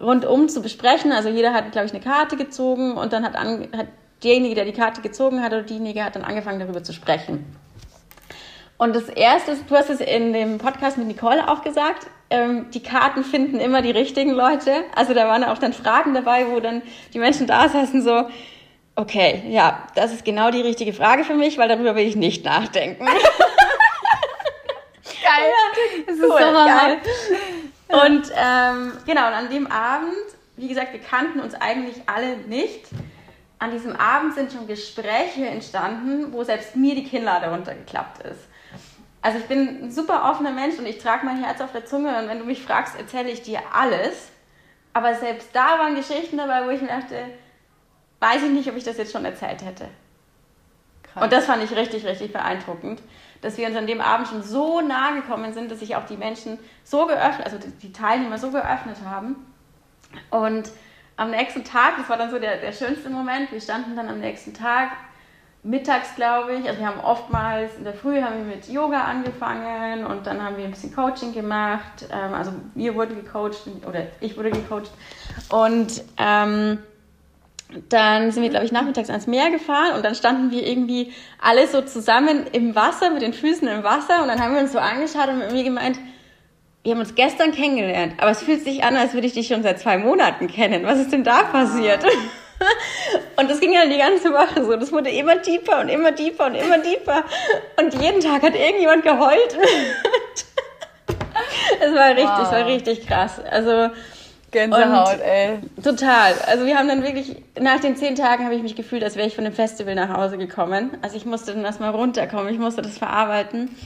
rundum zu besprechen. Also jeder hat, glaube ich, eine Karte gezogen und dann hat, an, hat derjenige, der die Karte gezogen hat oder diejenige hat dann angefangen, darüber zu sprechen. Und das Erste, du hast es in dem Podcast mit Nicole auch gesagt, ähm, die Karten finden immer die richtigen Leute. Also da waren auch dann Fragen dabei, wo dann die Menschen da saßen so, okay, ja, das ist genau die richtige Frage für mich, weil darüber will ich nicht nachdenken. geil. Ja, das ist cool, so geil. Und ähm, genau, und an dem Abend, wie gesagt, wir kannten uns eigentlich alle nicht. An diesem Abend sind schon Gespräche entstanden, wo selbst mir die Kinnlade runtergeklappt ist. Also ich bin ein super offener Mensch und ich trage mein Herz auf der Zunge und wenn du mich fragst, erzähle ich dir alles. Aber selbst da waren Geschichten dabei, wo ich mir dachte, weiß ich nicht, ob ich das jetzt schon erzählt hätte. Krass. Und das fand ich richtig, richtig beeindruckend, dass wir uns an dem Abend schon so nah gekommen sind, dass sich auch die Menschen so geöffnet, also die Teilnehmer so geöffnet haben. Und am nächsten Tag, das war dann so der, der schönste Moment, wir standen dann am nächsten Tag mittags, glaube ich. Also wir haben oftmals in der Früh haben wir mit Yoga angefangen und dann haben wir ein bisschen Coaching gemacht. Ähm, also mir wurde gecoacht oder ich wurde gecoacht. Und ähm, dann sind wir, glaube ich, nachmittags ans Meer gefahren und dann standen wir irgendwie alle so zusammen im Wasser, mit den Füßen im Wasser und dann haben wir uns so angeschaut und irgendwie gemeint, wir haben uns gestern kennengelernt, aber es fühlt sich an, als würde ich dich schon seit zwei Monaten kennen. Was ist denn da passiert? Und das ging ja die ganze Woche so. Das wurde immer tiefer und immer tiefer und immer tiefer. Und jeden Tag hat irgendjemand geheult. Es war richtig, wow. es war richtig krass. Also Gänsehaut, ey. Total. Also wir haben dann wirklich, nach den zehn Tagen habe ich mich gefühlt, als wäre ich von dem Festival nach Hause gekommen. Also ich musste dann erstmal runterkommen, ich musste das verarbeiten.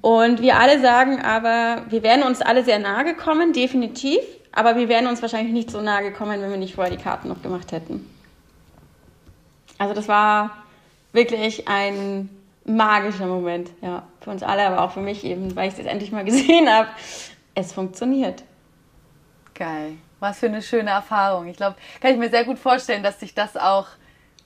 Und wir alle sagen aber, wir wären uns alle sehr nahe gekommen, definitiv. Aber wir wären uns wahrscheinlich nicht so nahe gekommen, wenn wir nicht vorher die Karten noch gemacht hätten. Also das war wirklich ein magischer Moment, ja, für uns alle, aber auch für mich eben, weil ich es endlich mal gesehen habe. Es funktioniert. Geil. Was für eine schöne Erfahrung. Ich glaube, kann ich mir sehr gut vorstellen, dass sich das auch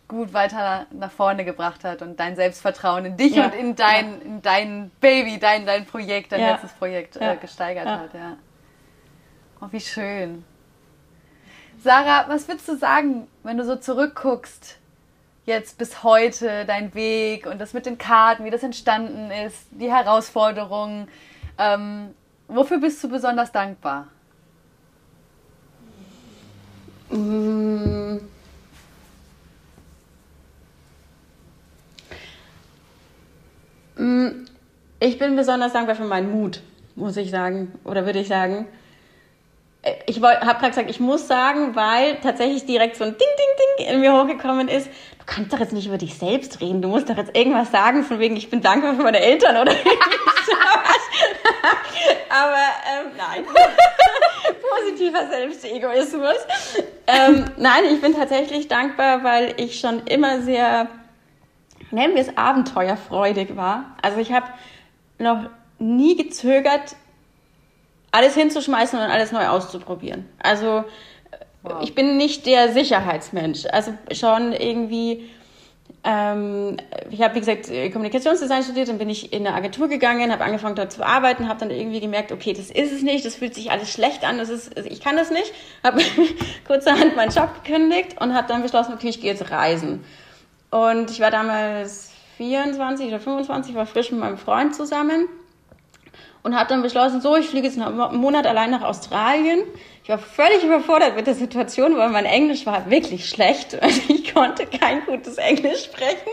gut weiter nach vorne gebracht hat und dein Selbstvertrauen in dich ja. und in dein, ja. in dein Baby, dein, dein Projekt, dein ja. letztes Projekt äh, gesteigert hat. Ja. Oh, wie schön. Sarah, was würdest du sagen, wenn du so zurückguckst, jetzt bis heute, dein Weg und das mit den Karten, wie das entstanden ist, die Herausforderungen? Ähm, wofür bist du besonders dankbar? Mm. Mm. Ich bin besonders dankbar für meinen Mut, muss ich sagen, oder würde ich sagen ich habe gerade gesagt, ich muss sagen, weil tatsächlich direkt so ein Ding, Ding, Ding in mir hochgekommen ist. Du kannst doch jetzt nicht über dich selbst reden. Du musst doch jetzt irgendwas sagen, von wegen, ich bin dankbar für meine Eltern oder Aber ähm, nein. Positiver Selbstegoismus. Ähm, nein, ich bin tatsächlich dankbar, weil ich schon immer sehr, nennen wir es abenteuerfreudig war. Also ich habe noch nie gezögert, alles hinzuschmeißen und alles neu auszuprobieren. Also wow. ich bin nicht der Sicherheitsmensch. Also schon irgendwie ähm, ich habe, wie gesagt, Kommunikationsdesign studiert, dann bin ich in eine Agentur gegangen, habe angefangen dort zu arbeiten, habe dann irgendwie gemerkt, okay, das ist es nicht, das fühlt sich alles schlecht an, das ist, ich kann das nicht, habe kurzerhand meinen Job gekündigt und habe dann beschlossen, okay, ich gehe jetzt reisen. Und ich war damals 24 oder 25, war frisch mit meinem Freund zusammen und habe dann beschlossen, so, ich fliege jetzt einen Monat allein nach Australien. Ich war völlig überfordert mit der Situation, weil mein Englisch war wirklich schlecht. Ich konnte kein gutes Englisch sprechen.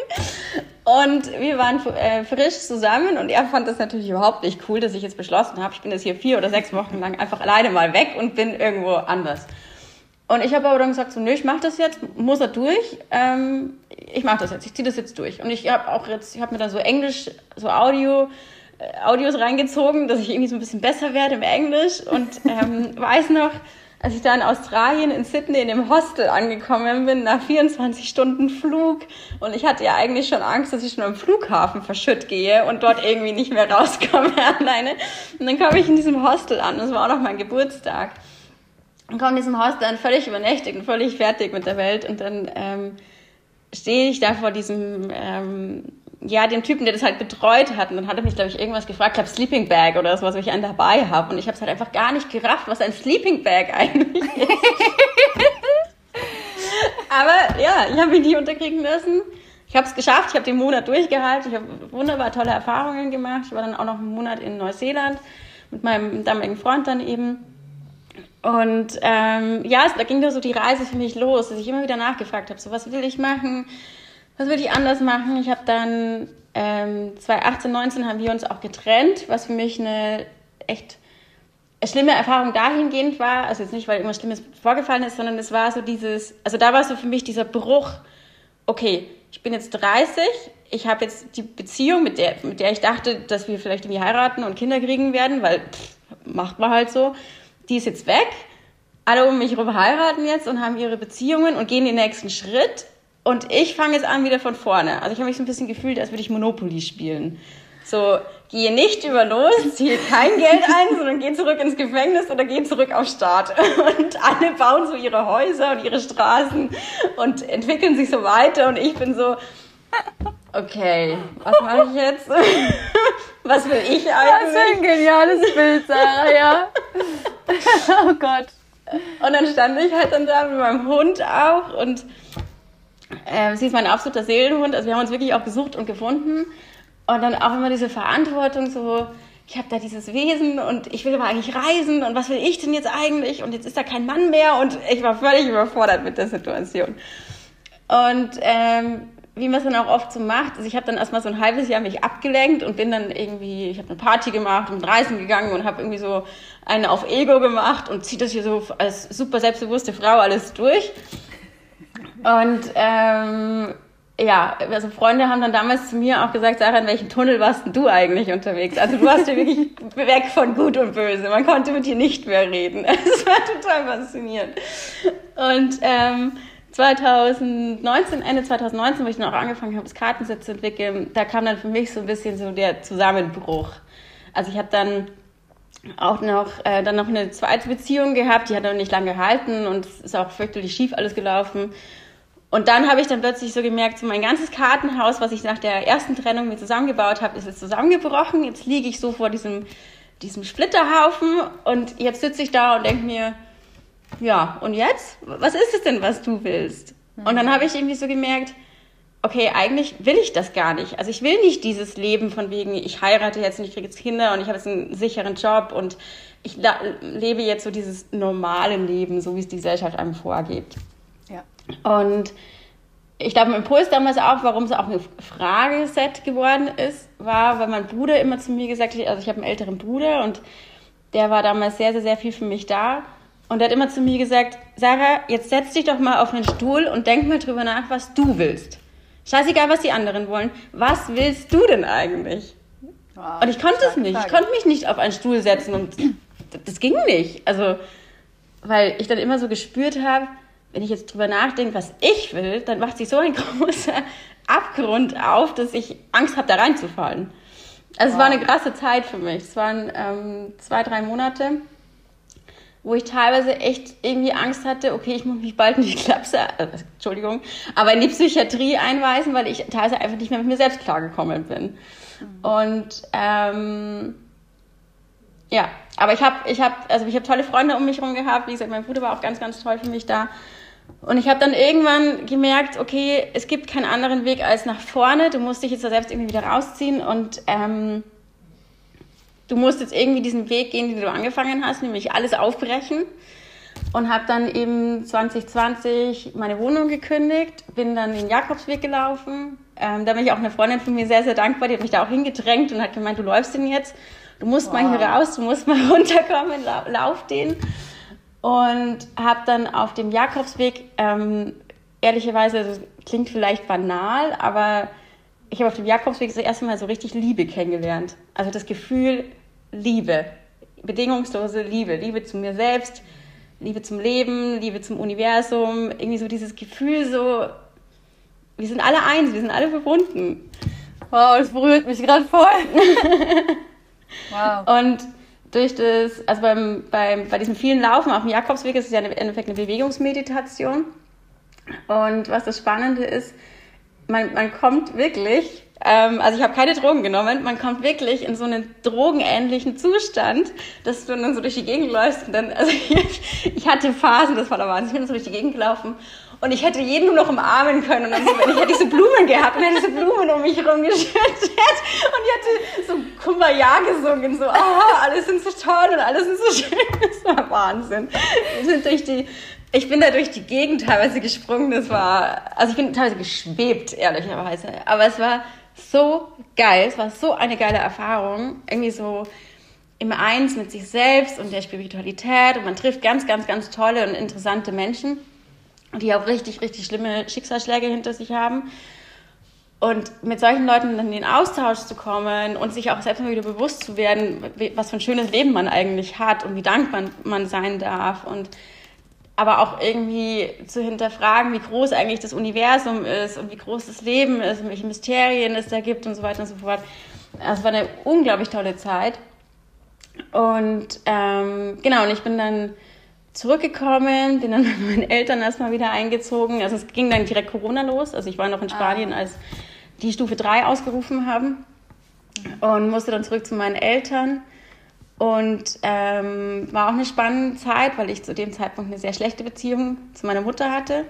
Und wir waren äh, frisch zusammen und er fand das natürlich überhaupt nicht cool, dass ich jetzt beschlossen habe, ich bin jetzt hier vier oder sechs Wochen lang einfach alleine mal weg und bin irgendwo anders. Und ich habe aber dann gesagt, so, nö, ich mache das jetzt, muss er durch. Ähm, ich mache das jetzt, ich ziehe das jetzt durch. Und ich habe auch jetzt, ich habe mir dann so Englisch, so Audio, Audios reingezogen, dass ich irgendwie so ein bisschen besser werde im Englisch. Und ähm, weiß noch, als ich da in Australien, in Sydney, in dem Hostel angekommen bin, nach 24 Stunden Flug. Und ich hatte ja eigentlich schon Angst, dass ich schon am Flughafen verschütt gehe und dort irgendwie nicht mehr rauskomme alleine. Und dann komme ich in diesem Hostel an. Das war auch noch mein Geburtstag. Und komme in diesem Haus dann völlig übernächtigt und völlig fertig mit der Welt. Und dann ähm, stehe ich da vor diesem, ähm, ja, dem Typen, der das halt betreut hat. Und dann hat er mich, glaube ich, irgendwas gefragt, ich glaube Sleeping Bag oder sowas, was ich einen dabei habe. Und ich habe es halt einfach gar nicht gerafft, was ein Sleeping Bag eigentlich ist. Aber ja, ich habe mich nie unterkriegen lassen. Ich habe es geschafft, ich habe den Monat durchgehalten, ich habe wunderbar tolle Erfahrungen gemacht. Ich war dann auch noch einen Monat in Neuseeland mit meinem damaligen Freund dann eben. Und ähm, ja, da ging da so die Reise für mich los, dass ich immer wieder nachgefragt habe, so was will ich machen, was will ich anders machen. Ich habe dann ähm, 2018, 19 haben wir uns auch getrennt, was für mich eine echt schlimme Erfahrung dahingehend war, also jetzt nicht, weil irgendwas Schlimmes vorgefallen ist, sondern es war so dieses, also da war so für mich dieser Bruch, okay, ich bin jetzt 30, ich habe jetzt die Beziehung, mit der, mit der ich dachte, dass wir vielleicht irgendwie heiraten und Kinder kriegen werden, weil pff, macht man halt so die ist jetzt weg, alle um mich herum heiraten jetzt und haben ihre Beziehungen und gehen den nächsten Schritt. Und ich fange jetzt an wieder von vorne. Also ich habe mich so ein bisschen gefühlt, als würde ich Monopoly spielen. So, gehe nicht über los, ziehe kein Geld ein, sondern gehe zurück ins Gefängnis oder gehe zurück auf Start. Und alle bauen so ihre Häuser und ihre Straßen und entwickeln sich so weiter. Und ich bin so, okay, was mache ich jetzt? Was will ich eigentlich? Das ist ein geniales Bild, Sarah, ja. oh Gott. Und dann stand ich halt dann da mit meinem Hund auch und äh, sie ist mein absoluter Seelenhund. Also wir haben uns wirklich auch gesucht und gefunden. Und dann auch immer diese Verantwortung, so, ich habe da dieses Wesen und ich will aber eigentlich reisen und was will ich denn jetzt eigentlich? Und jetzt ist da kein Mann mehr und ich war völlig überfordert mit der Situation. Und ähm, wie man es dann auch oft so macht. Also ich habe dann erstmal so ein halbes Jahr mich abgelenkt und bin dann irgendwie, ich habe eine Party gemacht und reisen gegangen und habe irgendwie so eine auf Ego gemacht und ziehe das hier so als super selbstbewusste Frau alles durch. Und ähm, ja, also Freunde haben dann damals zu mir auch gesagt, Sarah, in welchem Tunnel warst denn du eigentlich unterwegs? Also du warst ja wirklich weg von Gut und Böse. Man konnte mit dir nicht mehr reden. Es war total faszinierend. Und ähm, 2019, Ende 2019, wo ich dann auch angefangen habe, das Kartenset zu entwickeln, da kam dann für mich so ein bisschen so der Zusammenbruch. Also ich habe dann auch noch, äh, dann noch eine zweite Beziehung gehabt, die hat noch nicht lange gehalten und es ist auch fürchterlich schief alles gelaufen. Und dann habe ich dann plötzlich so gemerkt, so mein ganzes Kartenhaus, was ich nach der ersten Trennung mir zusammengebaut habe, ist jetzt zusammengebrochen. Jetzt liege ich so vor diesem, diesem Splitterhaufen und jetzt sitze ich da und denke mir, ja, und jetzt? Was ist es denn, was du willst? Und dann habe ich irgendwie so gemerkt, okay, eigentlich will ich das gar nicht. Also ich will nicht dieses Leben von wegen, ich heirate jetzt und ich kriege jetzt Kinder und ich habe jetzt einen sicheren Job und ich lebe jetzt so dieses normale Leben, so wie es die Gesellschaft einem vorgibt. Und ich glaube, ein Impuls damals auch, warum es auch ein Frageset geworden ist, war, weil mein Bruder immer zu mir gesagt hat, also ich habe einen älteren Bruder und der war damals sehr, sehr, sehr viel für mich da. Und er hat immer zu mir gesagt, Sarah, jetzt setz dich doch mal auf einen Stuhl und denk mal drüber nach, was du willst. Scheißegal, was die anderen wollen. Was willst du denn eigentlich? Wow, und ich konnte es nicht. Ich konnte mich nicht auf einen Stuhl setzen und das ging nicht. Also, weil ich dann immer so gespürt habe, wenn ich jetzt drüber nachdenke, was ich will, dann macht sich so ein großer Abgrund auf, dass ich Angst habe, da reinzufallen. Also wow. es war eine krasse Zeit für mich. Es waren ähm, zwei, drei Monate wo ich teilweise echt irgendwie Angst hatte, okay, ich muss mich bald in die Klapse, äh, Entschuldigung, aber in die Psychiatrie einweisen, weil ich teilweise einfach nicht mehr mit mir selbst klargekommen bin. Mhm. Und ähm, ja, aber ich habe, ich habe, also ich habe tolle Freunde um mich herum gehabt. Wie gesagt, mein Bruder war auch ganz, ganz toll für mich da. Und ich habe dann irgendwann gemerkt, okay, es gibt keinen anderen Weg als nach vorne. Du musst dich jetzt da selbst irgendwie wieder rausziehen und ähm, du musst jetzt irgendwie diesen Weg gehen, den du angefangen hast, nämlich alles aufbrechen. Und habe dann eben 2020 meine Wohnung gekündigt, bin dann den Jakobsweg gelaufen. Ähm, da bin ich auch eine Freundin von mir sehr, sehr dankbar, die hat mich da auch hingedrängt und hat gemeint, du läufst den jetzt, du musst wow. mal hier raus, du musst mal runterkommen, lauf den. Und habe dann auf dem Jakobsweg, ähm, ehrlicherweise, das klingt vielleicht banal, aber ich habe auf dem Jakobsweg das erste Mal so richtig Liebe kennengelernt. Also das Gefühl Liebe, bedingungslose Liebe, Liebe zu mir selbst, Liebe zum Leben, Liebe zum Universum, irgendwie so dieses Gefühl so, wir sind alle eins, wir sind alle verbunden. Wow, das berührt mich gerade voll. wow. Und durch das, also beim, beim, bei diesem vielen Laufen auf dem Jakobsweg ist es ja im Endeffekt eine Bewegungsmeditation. Und was das Spannende ist, man, man kommt wirklich, ähm, also ich habe keine Drogen genommen, man kommt wirklich in so einen drogenähnlichen Zustand, dass du dann so durch die Gegend läufst und dann, also ich, ich hatte Phasen, das war der Wahnsinn, ich bin so durch die Gegend gelaufen und ich hätte jeden nur noch umarmen können und dann wenn ich hätte diese Blumen gehabt und hätte diese Blumen um mich herum geschüttet und ich hätte so Kumbaya gesungen, so, ah, alles sind so toll und alles sind so schön, das war Wahnsinn. Wir sind durch die ich bin da durch die Gegend teilweise gesprungen. Das war, also ich bin teilweise geschwebt, ehrlicherweise. Aber es war so geil. Es war so eine geile Erfahrung. Irgendwie so im Eins mit sich selbst und der Spiritualität. Und man trifft ganz, ganz, ganz tolle und interessante Menschen, die auch richtig, richtig schlimme Schicksalsschläge hinter sich haben. Und mit solchen Leuten in den Austausch zu kommen und sich auch selbst mal wieder bewusst zu werden, was für ein schönes Leben man eigentlich hat und wie dankbar man sein darf. Und aber auch irgendwie zu hinterfragen, wie groß eigentlich das Universum ist und wie groß das Leben ist und welche Mysterien es da gibt und so weiter und so fort. Das war eine unglaublich tolle Zeit. Und ähm, genau, und ich bin dann zurückgekommen, bin dann mit meinen Eltern erstmal wieder eingezogen. Also es ging dann direkt Corona los. Also ich war noch in Spanien, ah. als die Stufe 3 ausgerufen haben und musste dann zurück zu meinen Eltern. Und ähm, war auch eine spannende Zeit, weil ich zu dem Zeitpunkt eine sehr schlechte Beziehung zu meiner Mutter hatte.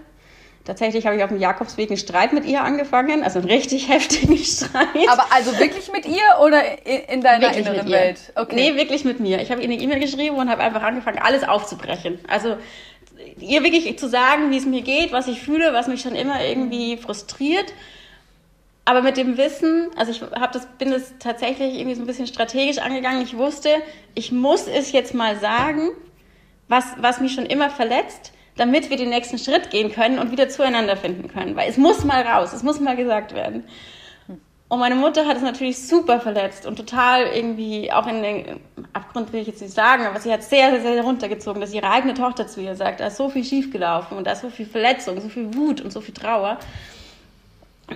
Tatsächlich habe ich auf dem Jakobsweg einen Streit mit ihr angefangen, also einen richtig heftigen Streit. Aber also wirklich mit ihr oder in deiner wirklich inneren Welt? Okay. Nee, wirklich mit mir. Ich habe ihr eine E-Mail geschrieben und habe einfach angefangen, alles aufzubrechen. Also ihr wirklich zu sagen, wie es mir geht, was ich fühle, was mich schon immer irgendwie frustriert aber mit dem Wissen, also ich hab das, bin das tatsächlich irgendwie so ein bisschen strategisch angegangen. Ich wusste, ich muss es jetzt mal sagen, was, was mich schon immer verletzt, damit wir den nächsten Schritt gehen können und wieder zueinander finden können. Weil es muss mal raus, es muss mal gesagt werden. Und meine Mutter hat es natürlich super verletzt und total irgendwie, auch in den Abgrund will ich jetzt nicht sagen, aber sie hat sehr, sehr, sehr runtergezogen, dass ihre eigene Tochter zu ihr sagt, da ist so viel schiefgelaufen und da ist so viel Verletzung, so viel Wut und so viel Trauer.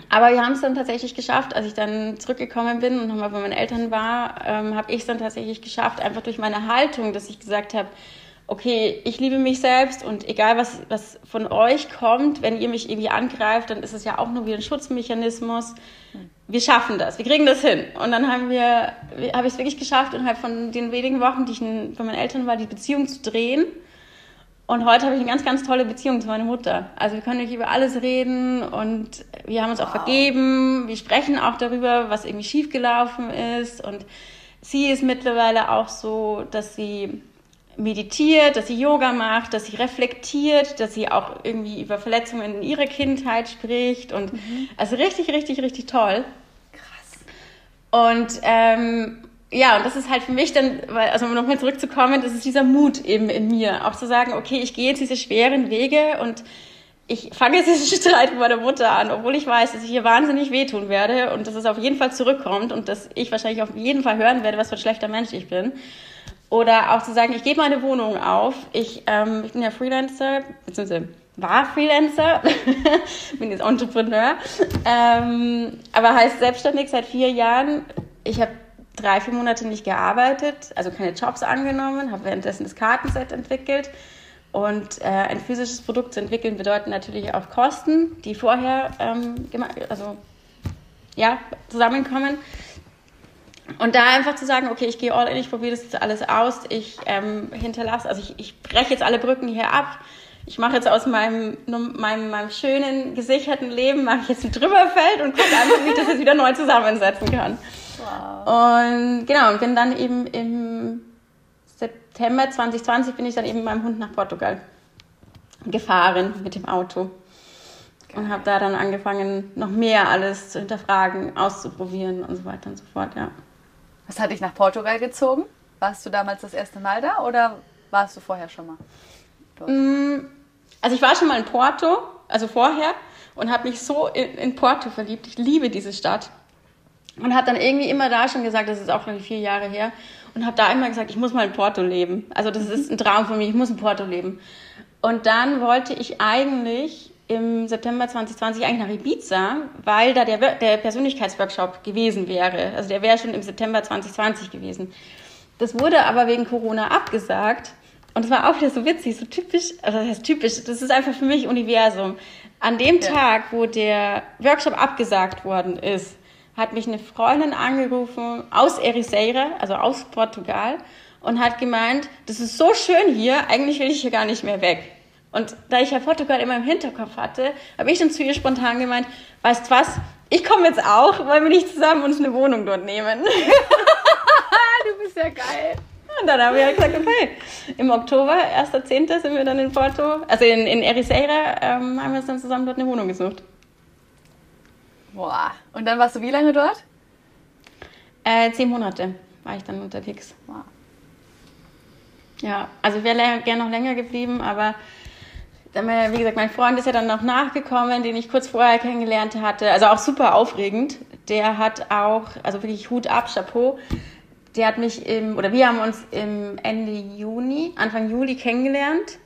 Aber wir haben es dann tatsächlich geschafft, als ich dann zurückgekommen bin und nochmal bei meinen Eltern war, ähm, habe ich es dann tatsächlich geschafft, einfach durch meine Haltung, dass ich gesagt habe, okay, ich liebe mich selbst und egal was, was von euch kommt, wenn ihr mich irgendwie angreift, dann ist es ja auch nur wie ein Schutzmechanismus. Wir schaffen das, wir kriegen das hin. Und dann haben wir, habe ich es wirklich geschafft, innerhalb von den wenigen Wochen, die ich bei meinen Eltern war, die Beziehung zu drehen und heute habe ich eine ganz, ganz tolle Beziehung zu meiner Mutter. Also wir können nicht über alles reden und wir haben uns wow. auch vergeben. Wir sprechen auch darüber, was irgendwie schiefgelaufen ist. Und sie ist mittlerweile auch so, dass sie meditiert, dass sie Yoga macht, dass sie reflektiert, dass sie auch irgendwie über Verletzungen in ihrer Kindheit spricht. Und mhm. also richtig, richtig, richtig toll. Krass. Und ähm, ja, und das ist halt für mich dann, weil, also um nochmal zurückzukommen, das ist dieser Mut eben in mir, auch zu sagen, okay, ich gehe jetzt diese schweren Wege und ich fange jetzt diesen Streit mit meiner Mutter an, obwohl ich weiß, dass ich ihr wahnsinnig wehtun werde und dass es auf jeden Fall zurückkommt und dass ich wahrscheinlich auf jeden Fall hören werde, was für ein schlechter Mensch ich bin. Oder auch zu sagen, ich gebe meine Wohnung auf. Ich, ähm, ich bin ja Freelancer, beziehungsweise war Freelancer, bin jetzt Entrepreneur, ähm, aber heißt selbstständig seit vier Jahren. Ich habe drei, vier Monate nicht gearbeitet, also keine Jobs angenommen, habe währenddessen das Kartenset entwickelt. Und äh, ein physisches Produkt zu entwickeln bedeutet natürlich auch Kosten, die vorher ähm, also, ja, zusammenkommen. Und da einfach zu sagen, okay, ich gehe all in, ich probiere das jetzt alles aus, ich ähm, hinterlasse, also ich, ich breche jetzt alle Brücken hier ab, ich mache jetzt aus meinem, meinem, meinem schönen, gesicherten Leben, mache ich jetzt ein Drüberfeld und gucke einfach, wie ich das jetzt wieder neu zusammensetzen kann. Wow. Und genau, und bin dann eben im September 2020 bin ich dann eben mit meinem Hund nach Portugal gefahren mit dem Auto. Und habe da dann angefangen, noch mehr alles zu hinterfragen, auszuprobieren und so weiter und so fort, ja. Was hat dich nach Portugal gezogen? Warst du damals das erste Mal da oder warst du vorher schon mal dort? Mm, also ich war schon mal in Porto, also vorher, und habe mich so in, in, Porto verliebt. Ich liebe diese Stadt. Und habe dann irgendwie immer da schon gesagt, das ist auch schon vier Jahre her, und habe da immer gesagt, ich muss mal in Porto leben. Also das ist ein Traum von mir, ich muss in Porto leben. Und dann wollte ich eigentlich im September 2020 eigentlich nach Ibiza, weil da der, der Persönlichkeitsworkshop gewesen wäre. Also der wäre schon im September 2020 gewesen. Das wurde aber wegen Corona abgesagt. Und es war auch wieder so witzig, so typisch, also das heißt typisch, das ist einfach für mich Universum. An dem ja. Tag, wo der Workshop abgesagt worden ist, hat mich eine Freundin angerufen aus Ericeira, also aus Portugal, und hat gemeint, das ist so schön hier, eigentlich will ich hier gar nicht mehr weg. Und da ich ja Portugal immer im Hinterkopf hatte, habe ich dann zu ihr spontan gemeint, weißt was, ich komme jetzt auch, wollen wir nicht zusammen uns eine Wohnung dort nehmen. du bist ja geil. Und dann haben wir halt gesagt, okay, im Oktober, 1.10. sind wir dann in Porto, also in, in Ericeira, ähm, haben wir uns dann zusammen dort eine Wohnung gesucht. Boah, und dann warst du wie lange dort? Äh, zehn Monate war ich dann unterwegs. Wow. Ja, also ich wäre gerne noch länger geblieben, aber wie gesagt, mein Freund ist ja dann noch nachgekommen, den ich kurz vorher kennengelernt hatte. Also auch super aufregend. Der hat auch, also wirklich Hut ab, Chapeau. Der hat mich im, oder wir haben uns im Ende Juni, Anfang Juli kennengelernt.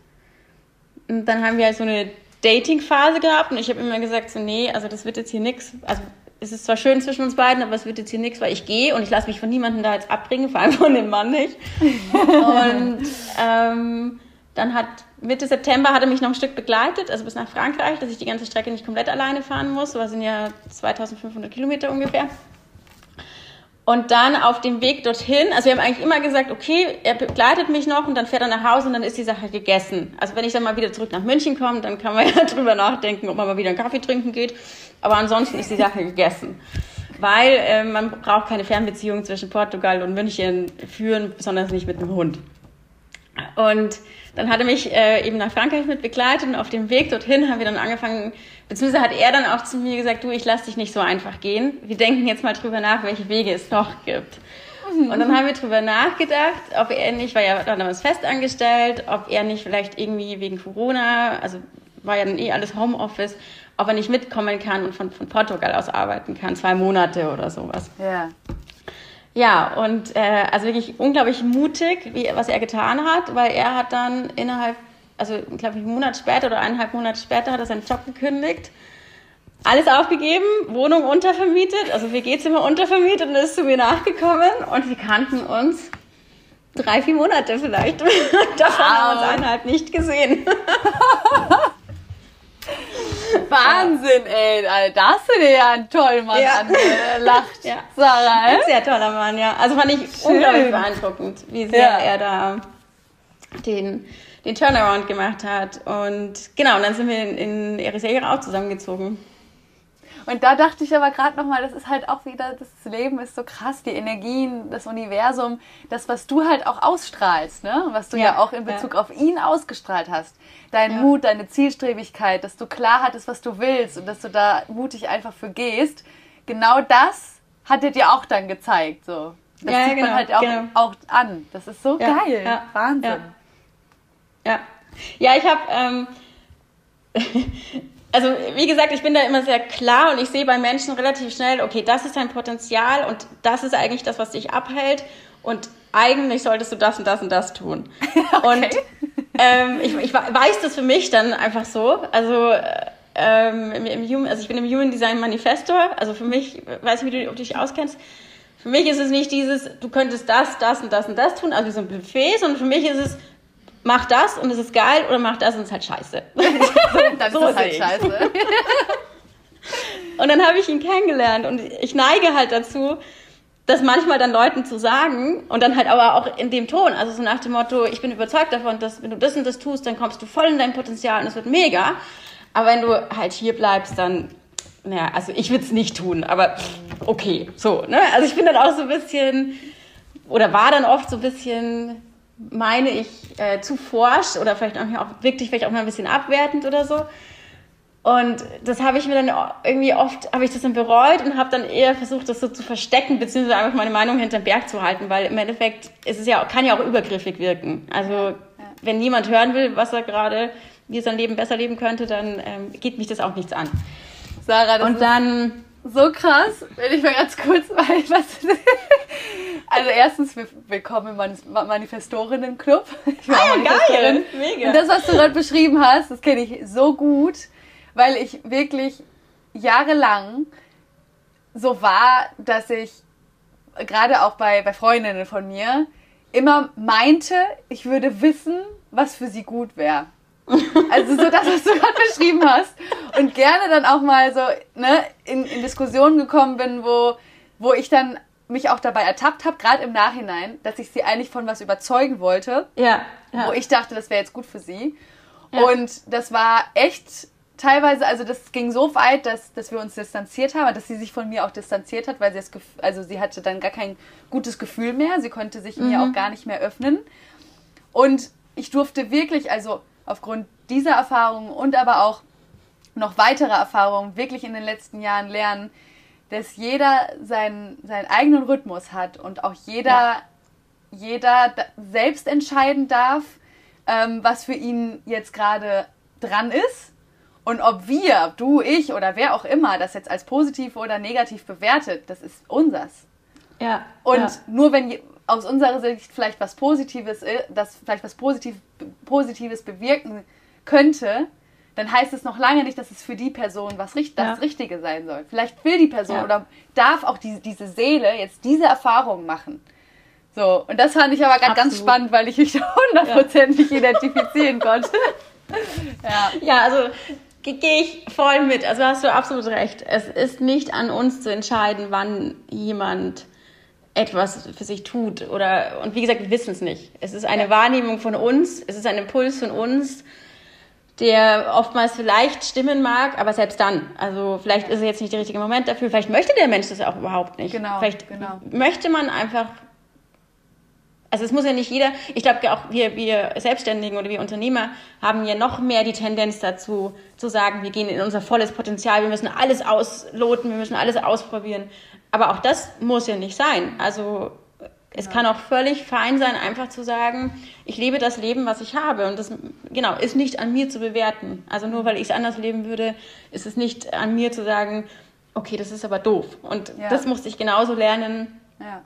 Und dann haben wir halt so eine Dating-Phase gehabt und ich habe immer gesagt, so, nee, also das wird jetzt hier nichts. Also es ist zwar schön zwischen uns beiden, aber es wird jetzt hier nichts, weil ich gehe und ich lasse mich von niemandem da jetzt abbringen, vor allem von dem Mann nicht. und ähm, dann hat Mitte September hat er mich noch ein Stück begleitet, also bis nach Frankreich, dass ich die ganze Strecke nicht komplett alleine fahren muss. Das sind ja 2500 Kilometer ungefähr. Und dann auf dem Weg dorthin, also wir haben eigentlich immer gesagt, okay, er begleitet mich noch und dann fährt er nach Hause und dann ist die Sache gegessen. Also wenn ich dann mal wieder zurück nach München komme, dann kann man ja drüber nachdenken, ob man mal wieder einen Kaffee trinken geht. Aber ansonsten ist die Sache gegessen. Weil äh, man braucht keine Fernbeziehung zwischen Portugal und München führen, besonders nicht mit einem Hund. Und dann hat er mich äh, eben nach Frankreich mit begleitet und auf dem Weg dorthin haben wir dann angefangen, beziehungsweise hat er dann auch zu mir gesagt, du, ich lass dich nicht so einfach gehen. Wir denken jetzt mal drüber nach, welche Wege es noch gibt. Mhm. Und dann haben wir drüber nachgedacht, ob er nicht, war ja damals festangestellt, ob er nicht vielleicht irgendwie wegen Corona, also war ja dann eh alles Homeoffice, ob er nicht mitkommen kann und von, von Portugal aus arbeiten kann, zwei Monate oder sowas. Ja. Ja, und äh, also wirklich unglaublich mutig, wie, was er getan hat, weil er hat dann innerhalb, also glaube ich, einen Monat später oder eineinhalb Monate später hat er seinen Job gekündigt, alles aufgegeben, Wohnung untervermietet, also WG-Zimmer untervermietet und ist zu mir nachgekommen und wir kannten uns drei, vier Monate vielleicht. Davon wow. haben wir uns eineinhalb nicht gesehen. Wahnsinn, ey. Da hast du dir ja einen tollen Mann ja. angelacht, ja. Sarah. Ein sehr toller Mann, ja. Also fand ich Schön. unglaublich beeindruckend, wie sehr ja. er da den, den Turnaround gemacht hat. Und genau, und dann sind wir in, in Ericeira auch zusammengezogen. Und da dachte ich aber gerade nochmal, das ist halt auch wieder, das Leben ist so krass, die Energien, das Universum, das, was du halt auch ausstrahlst, ne? was du ja, ja auch in Bezug ja. auf ihn ausgestrahlt hast. Dein ja. Mut, deine Zielstrebigkeit, dass du klar hattest, was du willst und dass du da mutig einfach für gehst. Genau das hat er dir auch dann gezeigt. So. Das ja, sieht genau, man halt auch, genau. auch an. Das ist so geil. Wahnsinn. Ja. Ja, ich habe. Ähm, also wie gesagt, ich bin da immer sehr klar und ich sehe bei Menschen relativ schnell, okay, das ist dein Potenzial und das ist eigentlich das, was dich abhält und eigentlich solltest du das und das und das tun. okay. Und ähm, ich, ich weiß das für mich dann einfach so. Also ähm, im, Human, also ich bin im Human Design Manifestor, also für mich, weiß ich, wie du, ob du dich auskennst, Für mich ist es nicht dieses, du könntest das, das und das und das tun, also so ein Buffet, sondern für mich ist es, mach das und es ist geil oder mach das und es ist halt scheiße. Dann so ist es halt scheiße. und dann habe ich ihn kennengelernt und ich neige halt dazu, das manchmal dann Leuten zu sagen und dann halt aber auch in dem Ton, also so nach dem Motto, ich bin überzeugt davon, dass wenn du das und das tust, dann kommst du voll in dein Potenzial und es wird mega. Aber wenn du halt hier bleibst, dann, naja, also ich würde es nicht tun, aber okay, so, ne? Also ich bin dann auch so ein bisschen, oder war dann oft so ein bisschen, meine ich, äh, zu forsch oder vielleicht auch, wirklich vielleicht auch mal ein bisschen abwertend oder so. Und das habe ich mir dann irgendwie oft, habe ich das dann bereut und habe dann eher versucht, das so zu verstecken, beziehungsweise einfach meine Meinung hinterm Berg zu halten, weil im Endeffekt ist es ja, kann ja auch übergriffig wirken. Also ja. wenn niemand hören will, was er gerade, wie er sein Leben besser leben könnte, dann ähm, geht mich das auch nichts an. Sarah, das und dann so krass, wenn ich mal ganz kurz weil was. also erstens, willkommen im Manifestorinnen-Club. Ich war ah, ja, geil, mega. Und das, was du gerade beschrieben hast, das kenne ich so gut weil ich wirklich jahrelang so war, dass ich gerade auch bei, bei Freundinnen von mir immer meinte, ich würde wissen, was für sie gut wäre. Also so das, was du gerade beschrieben hast. Und gerne dann auch mal so ne, in, in Diskussionen gekommen bin, wo, wo ich dann mich auch dabei ertappt habe, gerade im Nachhinein, dass ich sie eigentlich von was überzeugen wollte. Ja. ja. Wo ich dachte, das wäre jetzt gut für sie. Ja. Und das war echt teilweise, also das ging so weit, dass, dass wir uns distanziert haben, dass sie sich von mir auch distanziert hat, weil sie Gefühl, also sie hatte dann gar kein gutes Gefühl mehr, sie konnte sich mhm. mir auch gar nicht mehr öffnen. Und ich durfte wirklich, also aufgrund dieser Erfahrungen und aber auch noch weitere Erfahrungen wirklich in den letzten Jahren lernen, dass jeder seinen, seinen eigenen Rhythmus hat und auch jeder, ja. jeder selbst entscheiden darf, ähm, was für ihn jetzt gerade dran ist und ob wir, du, ich oder wer auch immer, das jetzt als positiv oder negativ bewertet, das ist unsers. Ja. Und ja. nur wenn aus unserer Sicht vielleicht was Positives, äh, das vielleicht was Positiv, Positives bewirken könnte, dann heißt es noch lange nicht, dass es für die Person was das ja. Richtige sein soll. Vielleicht will die Person ja. oder darf auch die, diese Seele jetzt diese Erfahrung machen. So, und das fand ich aber ganz, ganz spannend, weil ich mich hundertprozentig ja. identifizieren konnte. ja. ja, also gehe ich voll mit. Also hast du absolut recht. Es ist nicht an uns zu entscheiden, wann jemand etwas für sich tut. Oder, und wie gesagt, wir wissen es nicht. Es ist eine Wahrnehmung von uns, es ist ein Impuls von uns, der oftmals vielleicht stimmen mag, aber selbst dann. Also vielleicht ist es jetzt nicht der richtige Moment dafür, vielleicht möchte der Mensch das auch überhaupt nicht. Genau, vielleicht genau. möchte man einfach also es muss ja nicht jeder, ich glaube auch wir, wir Selbstständigen oder wir Unternehmer haben ja noch mehr die Tendenz dazu, zu sagen, wir gehen in unser volles Potenzial, wir müssen alles ausloten, wir müssen alles ausprobieren. Aber auch das muss ja nicht sein. Also es kann auch völlig fein sein, einfach zu sagen, ich lebe das Leben, was ich habe. Und das genau ist nicht an mir zu bewerten. Also nur weil ich es anders leben würde, ist es nicht an mir zu sagen, okay, das ist aber doof. Und ja. das musste ich genauso lernen. Ja.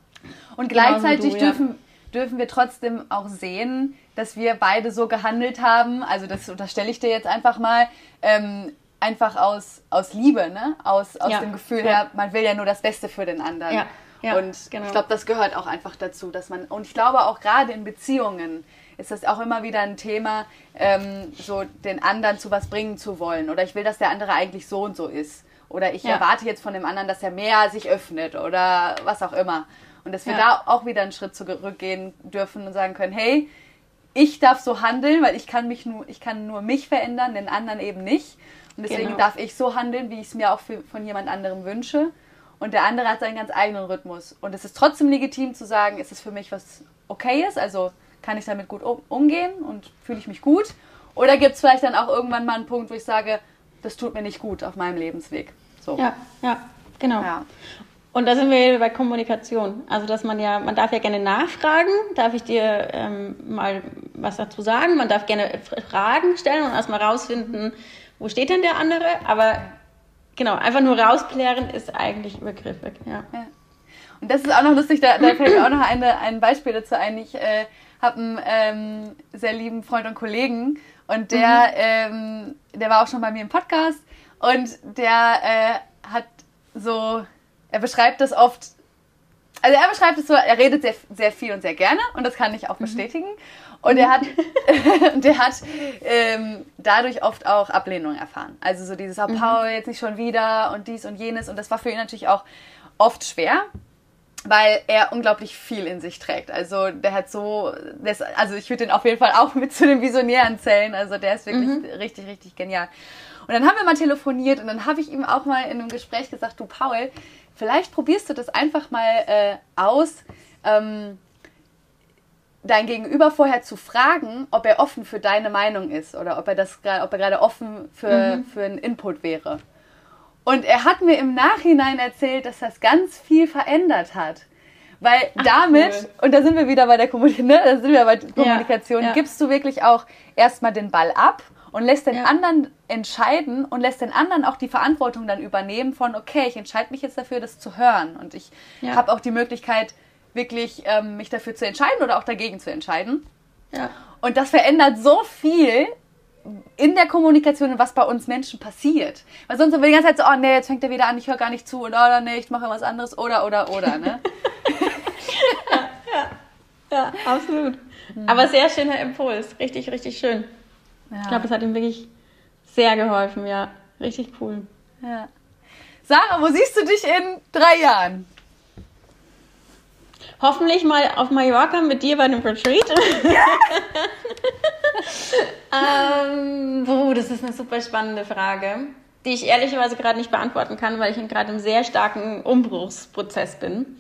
Und gleichzeitig du, dürfen, ja dürfen wir trotzdem auch sehen, dass wir beide so gehandelt haben. Also das unterstelle ich dir jetzt einfach mal. Ähm, einfach aus, aus Liebe, ne? aus, aus ja. dem Gefühl ja. her, man will ja nur das Beste für den anderen. Ja. Ja, und genau. ich glaube, das gehört auch einfach dazu, dass man, und ich glaube auch gerade in Beziehungen ist das auch immer wieder ein Thema, ähm, so den anderen zu was bringen zu wollen. Oder ich will, dass der andere eigentlich so und so ist. Oder ich ja. erwarte jetzt von dem anderen, dass er mehr sich öffnet oder was auch immer. Und dass wir ja. da auch wieder einen Schritt zurückgehen dürfen und sagen können, hey, ich darf so handeln, weil ich kann mich nur, ich kann nur mich verändern, den anderen eben nicht. Und deswegen genau. darf ich so handeln, wie ich es mir auch für, von jemand anderem wünsche. Und der andere hat seinen ganz eigenen Rhythmus. Und es ist trotzdem legitim zu sagen, ist es für mich was okay ist, also kann ich damit gut umgehen und fühle ich mich gut. Oder gibt es vielleicht dann auch irgendwann mal einen Punkt, wo ich sage, das tut mir nicht gut auf meinem Lebensweg. So. Ja, ja, genau. Ja. Und da sind wir bei Kommunikation. Also, dass man ja, man darf ja gerne nachfragen, darf ich dir ähm, mal was dazu sagen? Man darf gerne Fragen stellen und erstmal rausfinden, wo steht denn der andere? Aber genau, einfach nur rausklären ist eigentlich übergriffig. Ja. ja. Und das ist auch noch lustig, da, da fällt mir auch noch eine, ein Beispiel dazu ein. Ich äh, habe einen ähm, sehr lieben Freund und Kollegen und der, mhm. ähm, der war auch schon bei mir im Podcast und der äh, hat so er beschreibt das oft, Also er beschreibt es so, er redet sehr, sehr viel und sehr gerne und das kann ich auch mhm. Und er hat, der hat ähm, dadurch oft auch Ablehnung erfahren. Also so dieses, oh, Paul, jetzt nicht schon wieder und dies und jenes. Und das war für ihn natürlich auch oft schwer, weil er unglaublich viel in sich trägt. Also der hat so, das, also ich würde den auf jeden Fall auch mit zu den Visionären zählen. Also der ist wirklich mhm. richtig, richtig genial. Und dann haben wir mal telefoniert und dann habe ich ihm auch mal in einem Gespräch gesagt, du Paul, vielleicht probierst du das einfach mal äh, aus. Ähm, dein Gegenüber vorher zu fragen, ob er offen für deine Meinung ist oder ob er das ob er gerade offen für, mhm. für einen Input wäre. Und er hat mir im Nachhinein erzählt, dass das ganz viel verändert hat. Weil Ach, damit, cool. und da sind wir wieder bei der Kommunikation, ne? da sind wir bei Kommunikation, ja, ja. gibst du wirklich auch erstmal den Ball ab und lässt den ja. anderen entscheiden und lässt den anderen auch die Verantwortung dann übernehmen von, okay, ich entscheide mich jetzt dafür, das zu hören. Und ich habe auch die Möglichkeit, wirklich ähm, mich dafür zu entscheiden oder auch dagegen zu entscheiden. Ja. Und das verändert so viel in der Kommunikation und was bei uns Menschen passiert. Weil sonst sind wir die ganze Zeit so, oh nee, jetzt fängt er wieder an, ich höre gar nicht zu oder, oder nee, ich mache was anderes oder oder oder, ne? ja, ja, ja, absolut. Mhm. Aber sehr schöner Impuls, richtig, richtig schön. Ja. Ich glaube, es hat ihm wirklich sehr geholfen, ja. Richtig cool. Ja. Sarah, wo siehst du dich in drei Jahren? Hoffentlich mal auf Mallorca mit dir bei einem Retreat. ähm, oh, das ist eine super spannende Frage, die ich ehrlicherweise gerade nicht beantworten kann, weil ich gerade im sehr starken Umbruchsprozess bin.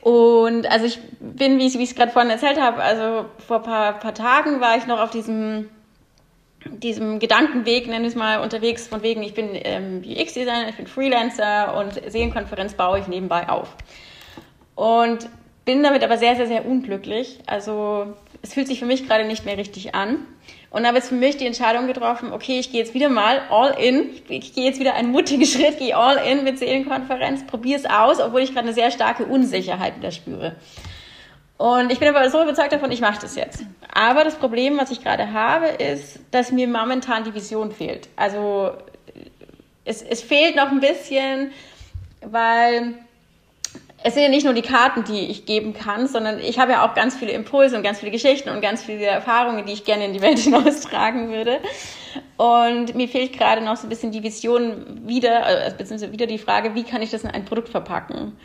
Und also ich bin, wie ich es gerade vorhin erzählt habe, also vor ein paar, paar Tagen war ich noch auf diesem diesem Gedankenweg, nenne ich es mal, unterwegs, von wegen, ich bin ähm, UX-Designer, ich bin Freelancer und Seelenkonferenz baue ich nebenbei auf. Und bin damit aber sehr, sehr, sehr unglücklich. Also es fühlt sich für mich gerade nicht mehr richtig an. Und habe jetzt für mich die Entscheidung getroffen, okay, ich gehe jetzt wieder mal all in. Ich gehe jetzt wieder einen mutigen Schritt, gehe all in mit Seelenkonferenz, probiere es aus, obwohl ich gerade eine sehr starke Unsicherheit wieder spüre. Und ich bin aber so überzeugt davon, ich mache das jetzt. Aber das Problem, was ich gerade habe, ist, dass mir momentan die Vision fehlt. Also es, es fehlt noch ein bisschen, weil es sind ja nicht nur die Karten, die ich geben kann, sondern ich habe ja auch ganz viele Impulse und ganz viele Geschichten und ganz viele Erfahrungen, die ich gerne in die Welt hinaustragen würde. Und mir fehlt gerade noch so ein bisschen die Vision wieder, äh, beziehungsweise wieder die Frage, wie kann ich das in ein Produkt verpacken?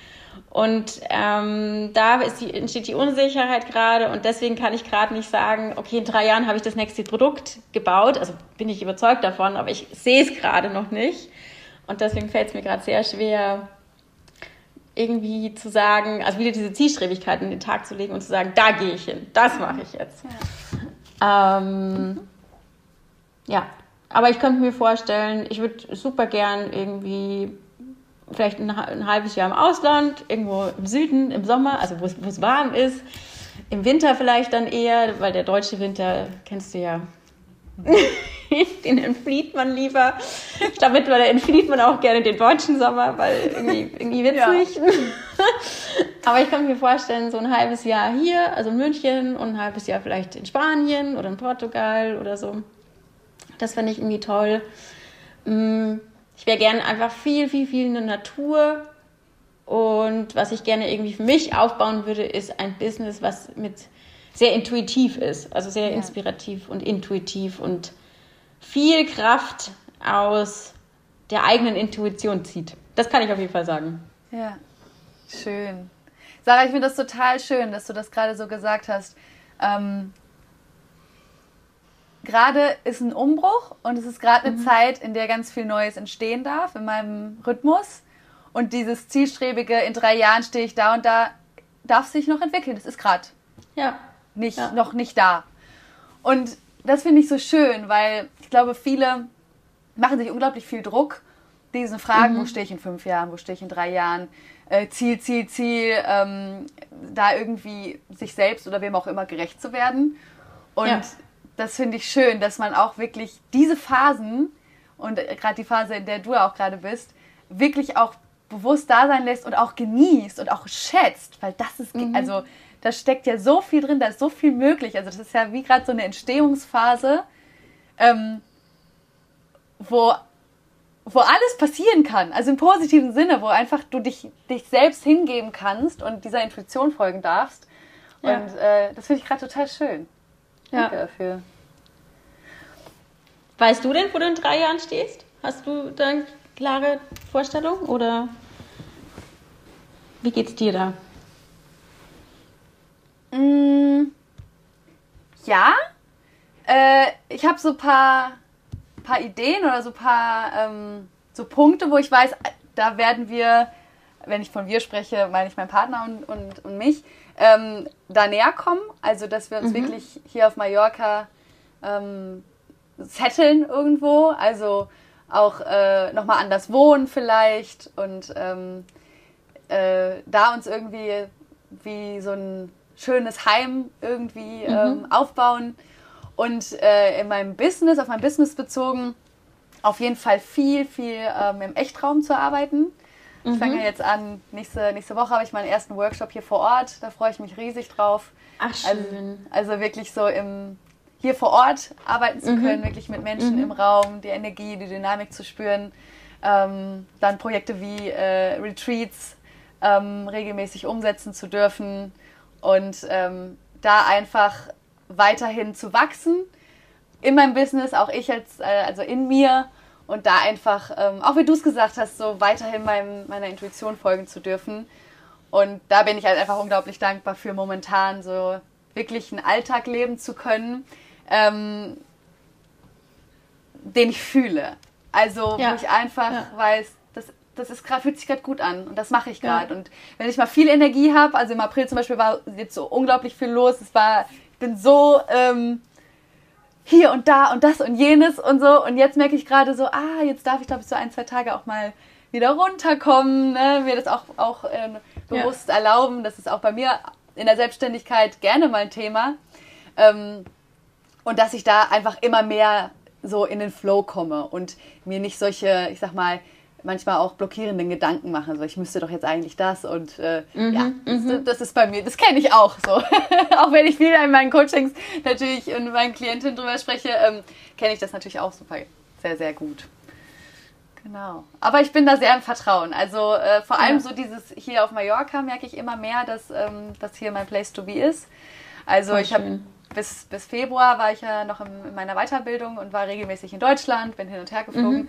Und ähm, da die, entsteht die Unsicherheit gerade und deswegen kann ich gerade nicht sagen, okay, in drei Jahren habe ich das nächste Produkt gebaut. Also bin ich überzeugt davon, aber ich sehe es gerade noch nicht. Und deswegen fällt es mir gerade sehr schwer, irgendwie zu sagen, also wieder diese Zielstrebigkeit in den Tag zu legen und zu sagen, da gehe ich hin, das mache ich jetzt. Ja. Ähm, ja, aber ich könnte mir vorstellen, ich würde super gern irgendwie vielleicht ein, ein, halbes Jahr im Ausland, irgendwo im Süden, im Sommer, also wo es warm ist. Im Winter vielleicht dann eher, weil der deutsche Winter kennst du ja den entflieht man lieber. Glaube, mittlerweile entflieht man auch gerne den deutschen Sommer, weil irgendwie, irgendwie witzig. Ja. Aber ich kann mir vorstellen, so ein halbes Jahr hier, also in München und ein halbes Jahr vielleicht in Spanien oder in Portugal oder so. Das fände ich irgendwie toll. Mm, ich wäre gerne einfach viel, viel, viel in der Natur. Und was ich gerne irgendwie für mich aufbauen würde, ist ein Business, was mit sehr intuitiv ist, also sehr ja. inspirativ und intuitiv und viel Kraft aus der eigenen Intuition zieht. Das kann ich auf jeden Fall sagen. Ja, schön. Sarah, ich finde das total schön, dass du das gerade so gesagt hast. Ähm, gerade ist ein Umbruch und es ist gerade eine mhm. Zeit, in der ganz viel Neues entstehen darf in meinem Rhythmus. Und dieses zielstrebige, in drei Jahren stehe ich da und da, darf sich noch entwickeln. Das ist gerade. Ja nicht, ja. noch nicht da. Und das finde ich so schön, weil ich glaube, viele machen sich unglaublich viel Druck, diesen Fragen, mhm. wo stehe ich in fünf Jahren, wo stehe ich in drei Jahren, äh, Ziel, Ziel, Ziel, ähm, da irgendwie sich selbst oder wem auch immer gerecht zu werden. Und ja. das finde ich schön, dass man auch wirklich diese Phasen und gerade die Phase, in der du auch gerade bist, wirklich auch bewusst da sein lässt und auch genießt und auch schätzt, weil das ist, mhm. also da steckt ja so viel drin, da ist so viel möglich. Also das ist ja wie gerade so eine Entstehungsphase, ähm, wo, wo alles passieren kann, also im positiven Sinne, wo einfach du dich, dich selbst hingeben kannst und dieser Intuition folgen darfst. Ja. Und äh, das finde ich gerade total schön. Danke ja. dafür. Weißt du denn, wo du in drei Jahren stehst? Hast du da eine klare Vorstellung oder wie geht's dir da? Mm, ja, äh, ich habe so ein paar, paar Ideen oder so ein paar ähm, so Punkte, wo ich weiß, da werden wir, wenn ich von wir spreche, meine ich meinen Partner und, und, und mich, ähm, da näher kommen. Also, dass wir uns mhm. wirklich hier auf Mallorca ähm, setteln irgendwo. Also auch äh, nochmal anders wohnen vielleicht und ähm, äh, da uns irgendwie wie so ein schönes Heim irgendwie mhm. ähm, aufbauen. Und äh, in meinem Business, auf mein Business bezogen, auf jeden Fall viel, viel ähm, im Echtraum zu arbeiten. Ich mhm. fange jetzt an, nächste, nächste Woche habe ich meinen ersten Workshop hier vor Ort. Da freue ich mich riesig drauf. Ach, schön. Also, also wirklich so im, hier vor Ort arbeiten zu mhm. können, wirklich mit Menschen mhm. im Raum, die Energie, die Dynamik zu spüren. Ähm, dann Projekte wie äh, Retreats ähm, regelmäßig umsetzen zu dürfen und ähm, da einfach weiterhin zu wachsen in meinem Business, auch ich als, äh, also in mir und da einfach, ähm, auch wie du es gesagt hast, so weiterhin meinem, meiner Intuition folgen zu dürfen. Und da bin ich halt einfach unglaublich dankbar für momentan so wirklich einen Alltag leben zu können, ähm, den ich fühle. Also ja. wo ich einfach ja. weiß, das, ist grad, fühlt sich gerade gut an und das mache ich gerade. Ja. Und wenn ich mal viel Energie habe, also im April zum Beispiel war jetzt so unglaublich viel los, es war, ich bin so ähm, hier und da und das und jenes und so. Und jetzt merke ich gerade so, ah, jetzt darf ich, glaube ich, so ein, zwei Tage auch mal wieder runterkommen, ne? mir das auch, auch äh, bewusst ja. erlauben. Das ist auch bei mir in der Selbstständigkeit gerne mal ein Thema. Ähm, und dass ich da einfach immer mehr so in den Flow komme und mir nicht solche, ich sag mal, manchmal auch blockierenden Gedanken mache. Also ich müsste doch jetzt eigentlich das und äh, mhm, ja, das, mhm. das, ist bei mir, das kenne ich auch so. auch wenn ich viel in meinen Coachings natürlich und meinen Klientinnen drüber spreche, ähm, kenne ich das natürlich auch super, sehr, sehr gut. Genau. Aber ich bin da sehr im Vertrauen. Also äh, vor allem ja. so dieses hier auf Mallorca merke ich immer mehr, dass ähm, das hier mein Place to be ist. Also Voll ich habe bis, bis Februar war ich ja noch in, in, meiner Weiterbildung und war regelmäßig in Deutschland, bin hin und her geflogen. Mhm.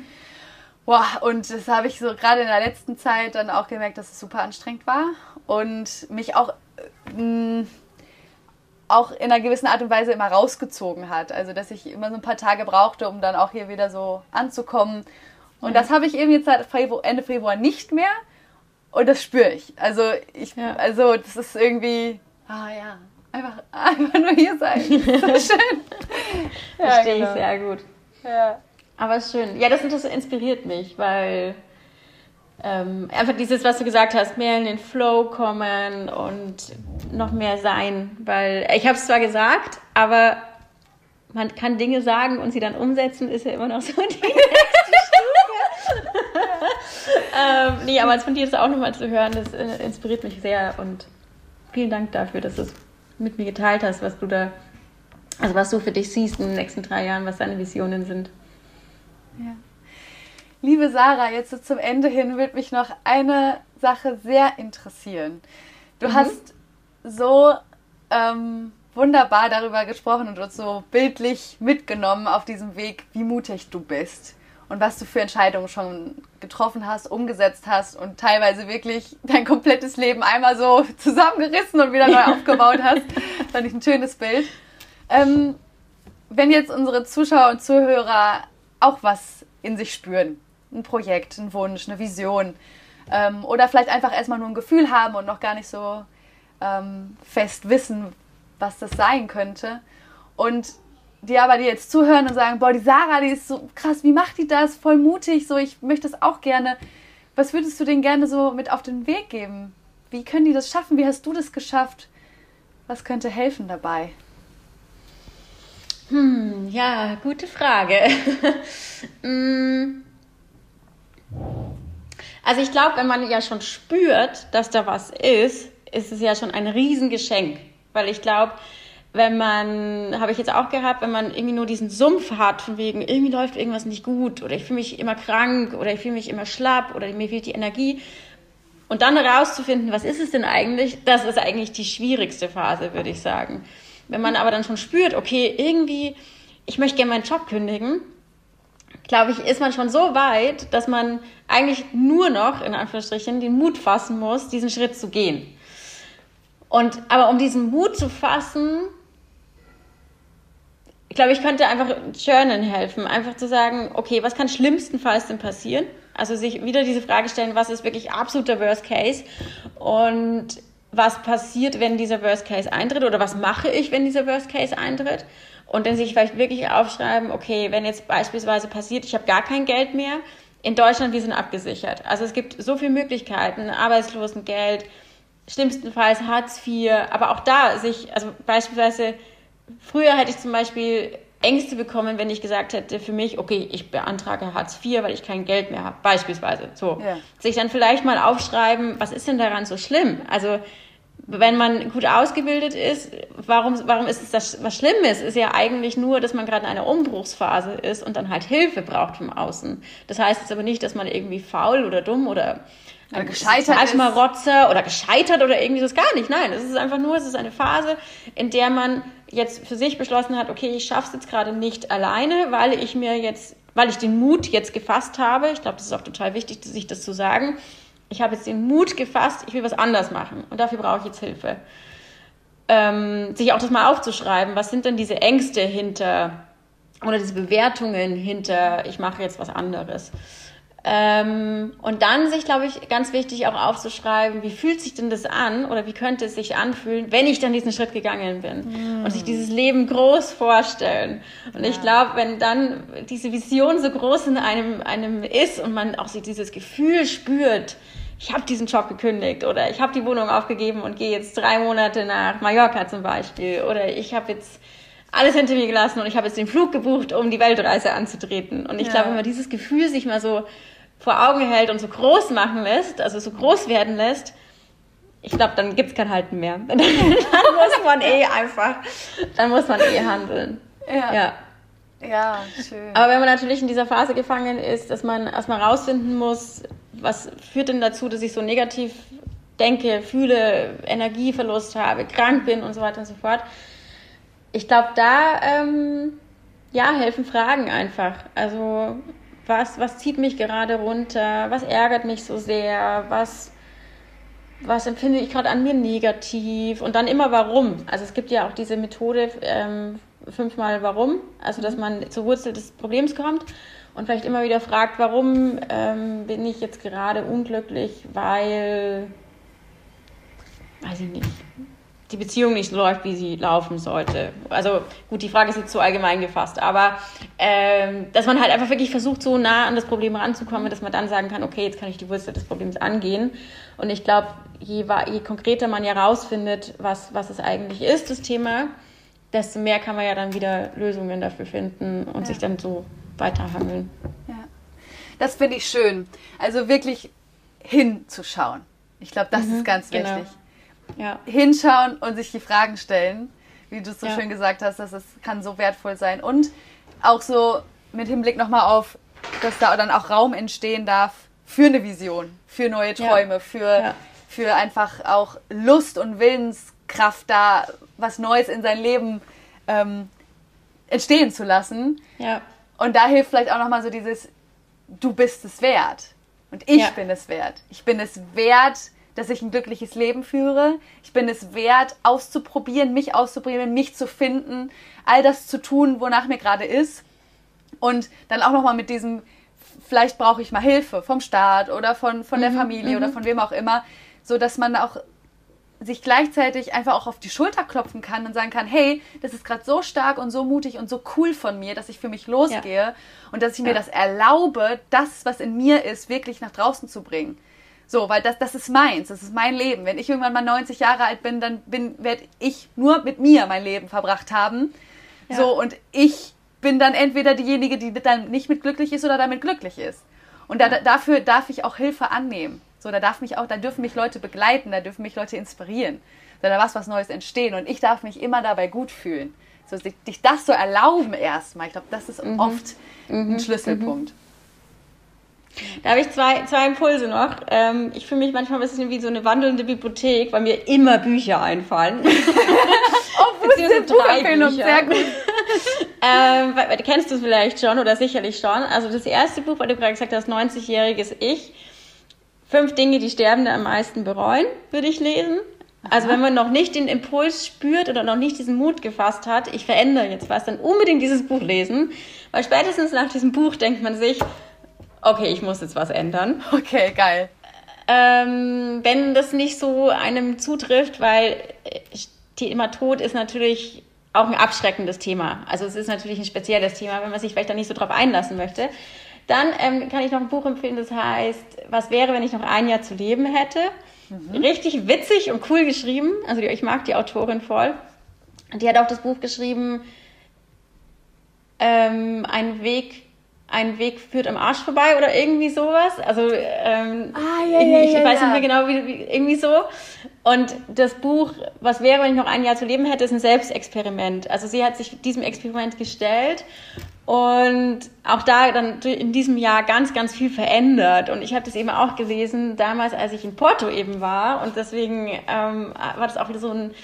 Boah, und das habe ich so gerade in der letzten Zeit dann auch gemerkt, dass es super anstrengend war und mich auch, äh, auch in einer gewissen Art und Weise immer rausgezogen hat. Also, dass ich immer so ein paar Tage brauchte, um dann auch hier wieder so anzukommen. Und ja. das habe ich eben jetzt seit Ende Februar nicht mehr. Und das spüre ich. Also, ich, ja. also, das ist irgendwie, ah ja, einfach, einfach nur hier sein. so schön. ja, Verstehe genau. ich sehr gut. Ja. Aber schön. Ja, das, das inspiriert mich, weil ähm, einfach dieses, was du gesagt hast, mehr in den Flow kommen und noch mehr sein. Weil ich habe es zwar gesagt, aber man kann Dinge sagen und sie dann umsetzen, ist ja immer noch so die nächste Stufe. ähm, nee, aber von dir das auch nochmal zu hören, das äh, inspiriert mich sehr und vielen Dank dafür, dass du es mit mir geteilt hast, was du da, also was du für dich siehst in den nächsten drei Jahren, was deine Visionen sind. Ja. Liebe Sarah, jetzt so zum Ende hin wird mich noch eine Sache sehr interessieren. Du mhm. hast so ähm, wunderbar darüber gesprochen und uns so bildlich mitgenommen auf diesem Weg, wie mutig du bist und was du für Entscheidungen schon getroffen hast, umgesetzt hast und teilweise wirklich dein komplettes Leben einmal so zusammengerissen und wieder neu aufgebaut hast. Fand ich ein schönes Bild. Ähm, wenn jetzt unsere Zuschauer und Zuhörer auch was in sich spüren. Ein Projekt, ein Wunsch, eine Vision. Ähm, oder vielleicht einfach erstmal nur ein Gefühl haben und noch gar nicht so ähm, fest wissen, was das sein könnte. Und die aber die jetzt zuhören und sagen, boah, die Sarah, die ist so krass, wie macht die das? Voll mutig, so ich möchte das auch gerne. Was würdest du denen gerne so mit auf den Weg geben? Wie können die das schaffen? Wie hast du das geschafft? Was könnte helfen dabei? Hm, ja, gute Frage. Hm. also ich glaube, wenn man ja schon spürt, dass da was ist, ist es ja schon ein Riesengeschenk. Weil ich glaube, wenn man, habe ich jetzt auch gehabt, wenn man irgendwie nur diesen Sumpf hat, von wegen, irgendwie läuft irgendwas nicht gut oder ich fühle mich immer krank oder ich fühle mich immer schlapp oder mir fehlt die Energie. Und dann herauszufinden, was ist es denn eigentlich, das ist eigentlich die schwierigste Phase, würde ich sagen. Wenn man aber dann schon spürt, okay, irgendwie, ich möchte gerne meinen Job kündigen, glaube ich, ist man schon so weit, dass man eigentlich nur noch, in Anführungsstrichen, den Mut fassen muss, diesen Schritt zu gehen. Und, aber um diesen Mut zu fassen, ich glaube, ich könnte einfach Journalen helfen, einfach zu sagen, okay, was kann schlimmstenfalls denn passieren? Also sich wieder diese Frage stellen, was ist wirklich absoluter Worst Case und was passiert, wenn dieser Worst Case eintritt oder was mache ich, wenn dieser Worst Case eintritt? Und dann sich vielleicht wirklich aufschreiben, okay, wenn jetzt beispielsweise passiert, ich habe gar kein Geld mehr, in Deutschland, wir sind abgesichert. Also es gibt so viele Möglichkeiten, Arbeitslosengeld, schlimmstenfalls Hartz IV, aber auch da sich, also beispielsweise, früher hätte ich zum Beispiel Ängste bekommen, wenn ich gesagt hätte für mich, okay, ich beantrage Hartz IV, weil ich kein Geld mehr habe, beispielsweise. So. Ja. Sich dann vielleicht mal aufschreiben, was ist denn daran so schlimm? Also, wenn man gut ausgebildet ist, warum, warum ist es das, was Schlimmes? Ist ja eigentlich nur, dass man gerade in einer Umbruchsphase ist und dann halt Hilfe braucht vom Außen. Das heißt jetzt aber nicht, dass man irgendwie faul oder dumm oder oder gescheitert ist. Rotze oder gescheitert oder irgendwie das gar nicht. Nein, es ist einfach nur, es ist eine Phase, in der man jetzt für sich beschlossen hat, okay, ich schaffe es jetzt gerade nicht alleine, weil ich mir jetzt, weil ich den Mut jetzt gefasst habe. Ich glaube, das ist auch total wichtig, sich das zu sagen. Ich habe jetzt den Mut gefasst, ich will was anders machen und dafür brauche ich jetzt Hilfe. Ähm, sich auch das mal aufzuschreiben, was sind denn diese Ängste hinter oder diese Bewertungen hinter, ich mache jetzt was anderes. Ähm, und dann sich, glaube ich, ganz wichtig auch aufzuschreiben, wie fühlt sich denn das an oder wie könnte es sich anfühlen, wenn ich dann diesen Schritt gegangen bin mm. und sich dieses Leben groß vorstellen. Und ja. ich glaube, wenn dann diese Vision so groß in einem, einem ist und man auch sich dieses Gefühl spürt, ich habe diesen Job gekündigt oder ich habe die Wohnung aufgegeben und gehe jetzt drei Monate nach Mallorca zum Beispiel oder ich habe jetzt alles hinter mir gelassen und ich habe jetzt den Flug gebucht, um die Weltreise anzutreten. Und ich ja. glaube, wenn man dieses Gefühl sich mal so vor Augen hält und so groß machen lässt, also so groß werden lässt, ich glaube, dann gibt es kein Halten mehr. dann muss man eh einfach, dann muss man eh handeln. Ja. ja. Ja, schön. Aber wenn man natürlich in dieser Phase gefangen ist, dass man erstmal rausfinden muss, was führt denn dazu, dass ich so negativ denke, fühle, Energieverlust habe, krank bin und so weiter und so fort. Ich glaube, da ähm, ja, helfen Fragen einfach. Also was, was zieht mich gerade runter, was ärgert mich so sehr, was, was empfinde ich gerade an mir negativ? Und dann immer warum. Also es gibt ja auch diese Methode ähm, fünfmal warum, also dass man zur Wurzel des Problems kommt und vielleicht immer wieder fragt, warum ähm, bin ich jetzt gerade unglücklich, weil, weiß ich nicht, die Beziehung nicht so läuft, wie sie laufen sollte. Also gut, die Frage ist jetzt zu allgemein gefasst, aber ähm, dass man halt einfach wirklich versucht, so nah an das Problem ranzukommen, dass man dann sagen kann, okay, jetzt kann ich die Wurzel des Problems angehen. Und ich glaube, je, je konkreter man ja rausfindet, was, was es eigentlich ist, das Thema, desto mehr kann man ja dann wieder Lösungen dafür finden und ja. sich dann so weiterhangeln. Ja. Das finde ich schön. Also wirklich hinzuschauen. Ich glaube, das mhm, ist ganz genau. wichtig ja. hinschauen und sich die Fragen stellen, wie du es so ja. schön gesagt hast, dass es kann so wertvoll sein. Und auch so mit Hinblick nochmal auf, dass da dann auch Raum entstehen darf für eine Vision, für neue Träume, ja. Für, für einfach auch Lust und Willenskraft da, was Neues in sein Leben ähm, entstehen zu lassen. Und da hilft vielleicht auch nochmal so dieses, du bist es wert. Und ich bin es wert. Ich bin es wert, dass ich ein glückliches Leben führe. Ich bin es wert, auszuprobieren, mich auszuprobieren, mich zu finden, all das zu tun, wonach mir gerade ist. Und dann auch nochmal mit diesem, vielleicht brauche ich mal Hilfe vom Staat oder von, von der mhm, Familie oder mhm. von wem auch immer, so dass man auch sich gleichzeitig einfach auch auf die Schulter klopfen kann und sagen kann, hey, das ist gerade so stark und so mutig und so cool von mir, dass ich für mich losgehe ja. und dass ich mir ja. das erlaube, das, was in mir ist, wirklich nach draußen zu bringen. So, weil das, das ist meins, das ist mein Leben. Wenn ich irgendwann mal 90 Jahre alt bin, dann bin, werde ich nur mit mir mein Leben verbracht haben. Ja. So, und ich bin dann entweder diejenige, die dann nicht mit glücklich ist oder damit glücklich ist. Und da, dafür darf ich auch Hilfe annehmen. So, da darf mich auch, da dürfen mich Leute begleiten, da dürfen mich Leute inspirieren. sondern da was was Neues entstehen und ich darf mich immer dabei gut fühlen. So, dich, dich das so erlauben erstmal. Ich glaube, das ist mhm. oft mhm. ein Schlüsselpunkt. Da habe ich zwei, zwei Impulse noch. Ähm, ich fühle mich manchmal ein bisschen wie so eine wandelnde Bibliothek, weil mir immer Bücher einfallen. oh, Beziehungsweise drei Bücher. Sehr gut. ähm, kennst du es vielleicht schon oder sicherlich schon. Also das erste Buch, weil du gerade gesagt hast, 90-jähriges Ich. Fünf Dinge, die Sterbende am meisten bereuen, würde ich lesen. Also wenn man noch nicht den Impuls spürt oder noch nicht diesen Mut gefasst hat, ich verändere jetzt was, dann unbedingt dieses Buch lesen. Weil spätestens nach diesem Buch denkt man sich, okay, ich muss jetzt was ändern. Okay, geil. Ähm, wenn das nicht so einem zutrifft, weil Thema Tod ist natürlich auch ein abschreckendes Thema. Also es ist natürlich ein spezielles Thema, wenn man sich vielleicht da nicht so drauf einlassen möchte. Dann ähm, kann ich noch ein Buch empfehlen, das heißt, was wäre, wenn ich noch ein Jahr zu leben hätte? Mhm. Richtig witzig und cool geschrieben. Also ich mag die Autorin voll. Die hat auch das Buch geschrieben, ähm, ein Weg ein Weg führt am Arsch vorbei oder irgendwie sowas. Also ähm, ah, ja, ja, ich, ja, weiß nicht mehr genau, wie, wie, irgendwie so. Und das Buch, was wäre, wenn ich noch ein Jahr zu leben hätte, ist ein Selbstexperiment. Also sie hat sich diesem Experiment gestellt und auch da dann in diesem Jahr ganz, ganz viel verändert. Und ich habe das eben auch gelesen, damals, als ich in Porto eben war. Und deswegen ähm, war das auch wieder so ein,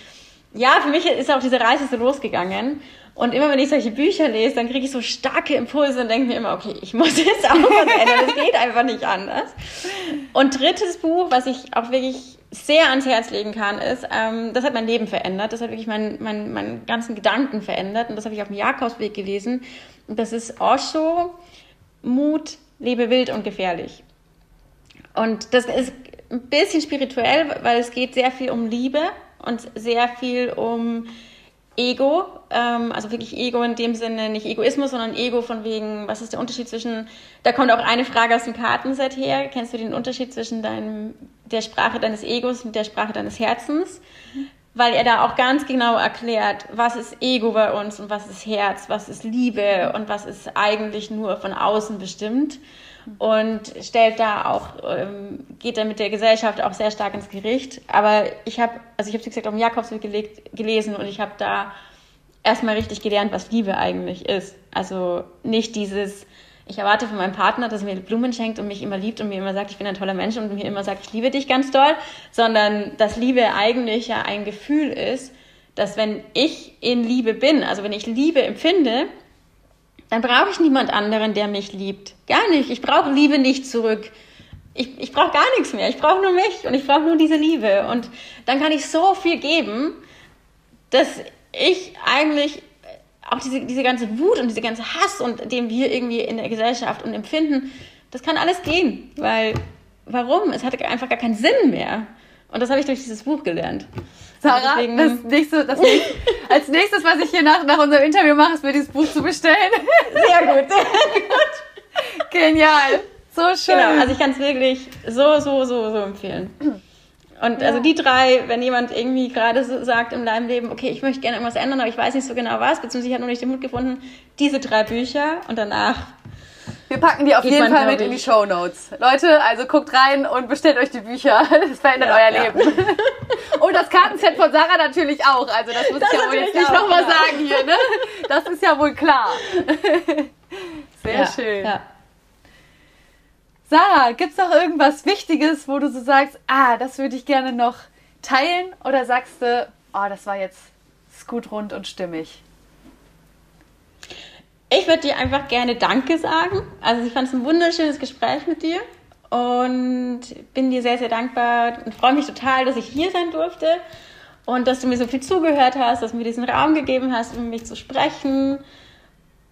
ja, für mich ist auch diese Reise so losgegangen. Und immer wenn ich solche Bücher lese, dann kriege ich so starke Impulse und denke mir immer, okay, ich muss jetzt auch was ändern. Das geht einfach nicht anders. Und drittes Buch, was ich auch wirklich sehr ans Herz legen kann, ist, ähm, das hat mein Leben verändert. Das hat wirklich meinen mein, mein ganzen Gedanken verändert. Und das habe ich auf dem Jakobsweg gelesen. Und das ist Osho, Mut, lebe wild und gefährlich. Und das ist ein bisschen spirituell, weil es geht sehr viel um Liebe und sehr viel um Ego, ähm, also wirklich Ego in dem Sinne, nicht Egoismus, sondern Ego von wegen, was ist der Unterschied zwischen, da kommt auch eine Frage aus dem Kartenset her, kennst du den Unterschied zwischen deinem, der Sprache deines Egos und der Sprache deines Herzens? Weil er da auch ganz genau erklärt, was ist Ego bei uns und was ist Herz, was ist Liebe und was ist eigentlich nur von außen bestimmt und stellt da auch, ähm, geht da mit der Gesellschaft auch sehr stark ins Gericht. Aber ich habe, also ich habe, wie gesagt, auf dem Jakobsweg gelegt, gelesen und ich habe da erstmal richtig gelernt, was Liebe eigentlich ist. Also nicht dieses, ich erwarte von meinem Partner, dass er mir Blumen schenkt und mich immer liebt und mir immer sagt, ich bin ein toller Mensch und mir immer sagt, ich liebe dich ganz doll, sondern dass Liebe eigentlich ja ein Gefühl ist, dass wenn ich in Liebe bin, also wenn ich Liebe empfinde, dann brauche ich niemand anderen, der mich liebt. Gar nicht. Ich brauche Liebe nicht zurück. Ich, ich brauche gar nichts mehr. Ich brauche nur mich und ich brauche nur diese Liebe. Und dann kann ich so viel geben, dass ich eigentlich auch diese, diese ganze Wut und diese ganze Hass und den wir irgendwie in der Gesellschaft und empfinden, das kann alles gehen. Weil, warum? Es hatte einfach gar keinen Sinn mehr. Und das habe ich durch dieses Buch gelernt. Sarah, deswegen, das nächste, das nächste, als nächstes, was ich hier nach, nach unserem Interview mache, ist mir dieses Buch zu bestellen. Sehr gut, sehr gut. Genial. So schön. Genau, also ich kann es wirklich so, so, so, so empfehlen. Und ja. also die drei, wenn jemand irgendwie gerade so sagt in deinem Leben, okay, ich möchte gerne irgendwas ändern, aber ich weiß nicht so genau was, beziehungsweise ich habe noch nicht den Mut gefunden, diese drei Bücher und danach wir packen die auf jeden Fall mit in die Show Notes. Leute, also guckt rein und bestellt euch die Bücher. Das verändert ja, euer ja. Leben. Und das Kartenset von Sarah natürlich auch. Also das muss das ich ja wohl jetzt nicht nochmal sagen hier. Ne? Das ist ja wohl klar. Sehr schön. Sarah, gibt es noch irgendwas Wichtiges, wo du so sagst, ah, das würde ich gerne noch teilen? Oder sagst du, oh, das war jetzt gut rund und stimmig? Ich würde dir einfach gerne Danke sagen. Also ich fand es ein wunderschönes Gespräch mit dir und bin dir sehr, sehr dankbar und freue mich total, dass ich hier sein durfte und dass du mir so viel zugehört hast, dass du mir diesen Raum gegeben hast, um mich zu sprechen.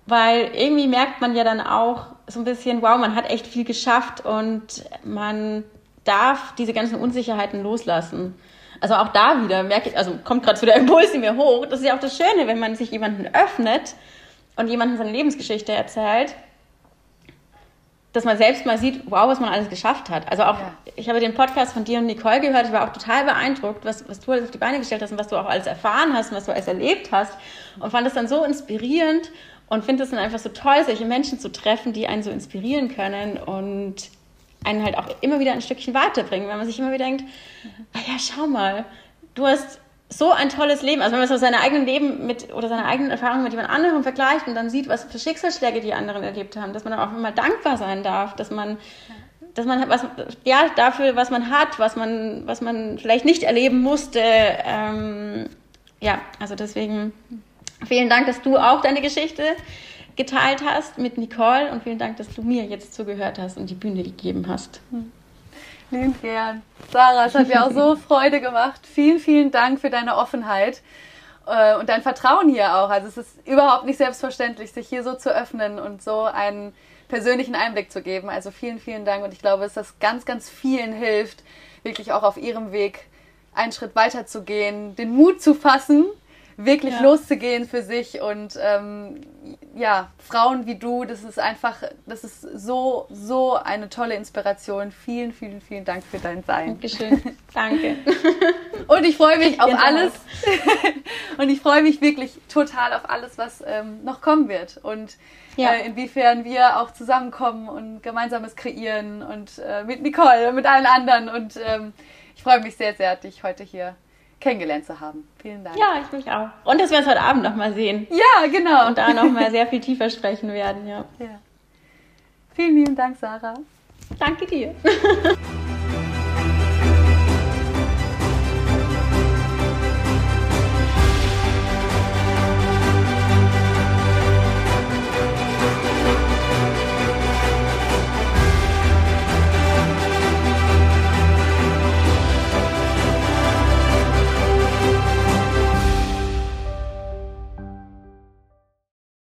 Weil irgendwie merkt man ja dann auch so ein bisschen, wow, man hat echt viel geschafft und man darf diese ganzen Unsicherheiten loslassen. Also auch da wieder merke ich, also kommt gerade so der Impuls in mir hoch. Das ist ja auch das Schöne, wenn man sich jemanden öffnet und jemandem seine Lebensgeschichte erzählt, dass man selbst mal sieht, wow, was man alles geschafft hat. Also auch, ja. ich habe den Podcast von dir und Nicole gehört, ich war auch total beeindruckt, was, was du alles auf die Beine gestellt hast und was du auch alles erfahren hast und was du alles erlebt hast und fand es dann so inspirierend und finde es dann einfach so toll, solche Menschen zu treffen, die einen so inspirieren können und einen halt auch immer wieder ein Stückchen weiterbringen, weil man sich immer wieder denkt, mhm. ah ja, schau mal, du hast so ein tolles Leben. Also wenn man so seine eigenen Leben mit oder seine eigenen Erfahrungen mit jemand anderem vergleicht und dann sieht, was für Schicksalsschläge die anderen erlebt haben, dass man dann auch mal dankbar sein darf, dass man dass man was ja dafür was man hat, was man was man vielleicht nicht erleben musste. Ähm, ja, also deswegen vielen Dank, dass du auch deine Geschichte geteilt hast mit Nicole und vielen Dank, dass du mir jetzt zugehört hast und die Bühne gegeben hast. Lieben gern. Sarah, es hat mir auch so Freude gemacht. Vielen, vielen Dank für deine Offenheit äh, und dein Vertrauen hier auch. Also es ist überhaupt nicht selbstverständlich, sich hier so zu öffnen und so einen persönlichen Einblick zu geben. Also vielen, vielen Dank und ich glaube, dass das ganz, ganz vielen hilft, wirklich auch auf ihrem Weg einen Schritt weiter zu gehen, den Mut zu fassen wirklich ja. loszugehen für sich und ähm, ja, Frauen wie du, das ist einfach, das ist so, so eine tolle Inspiration. Vielen, vielen, vielen Dank für dein Sein. Dankeschön. Danke. und ich freue mich auf alles. und ich freue mich wirklich total auf alles, was ähm, noch kommen wird. Und ja. äh, inwiefern wir auch zusammenkommen und gemeinsames kreieren und äh, mit Nicole und mit allen anderen. Und ähm, ich freue mich sehr, sehr, dich heute hier kennengelernt zu haben. Vielen Dank. Ja, ich mich auch. Und dass wir uns heute Abend nochmal sehen. Ja, genau. Und da nochmal sehr viel tiefer sprechen werden, ja. ja. Vielen lieben Dank, Sarah. Danke dir.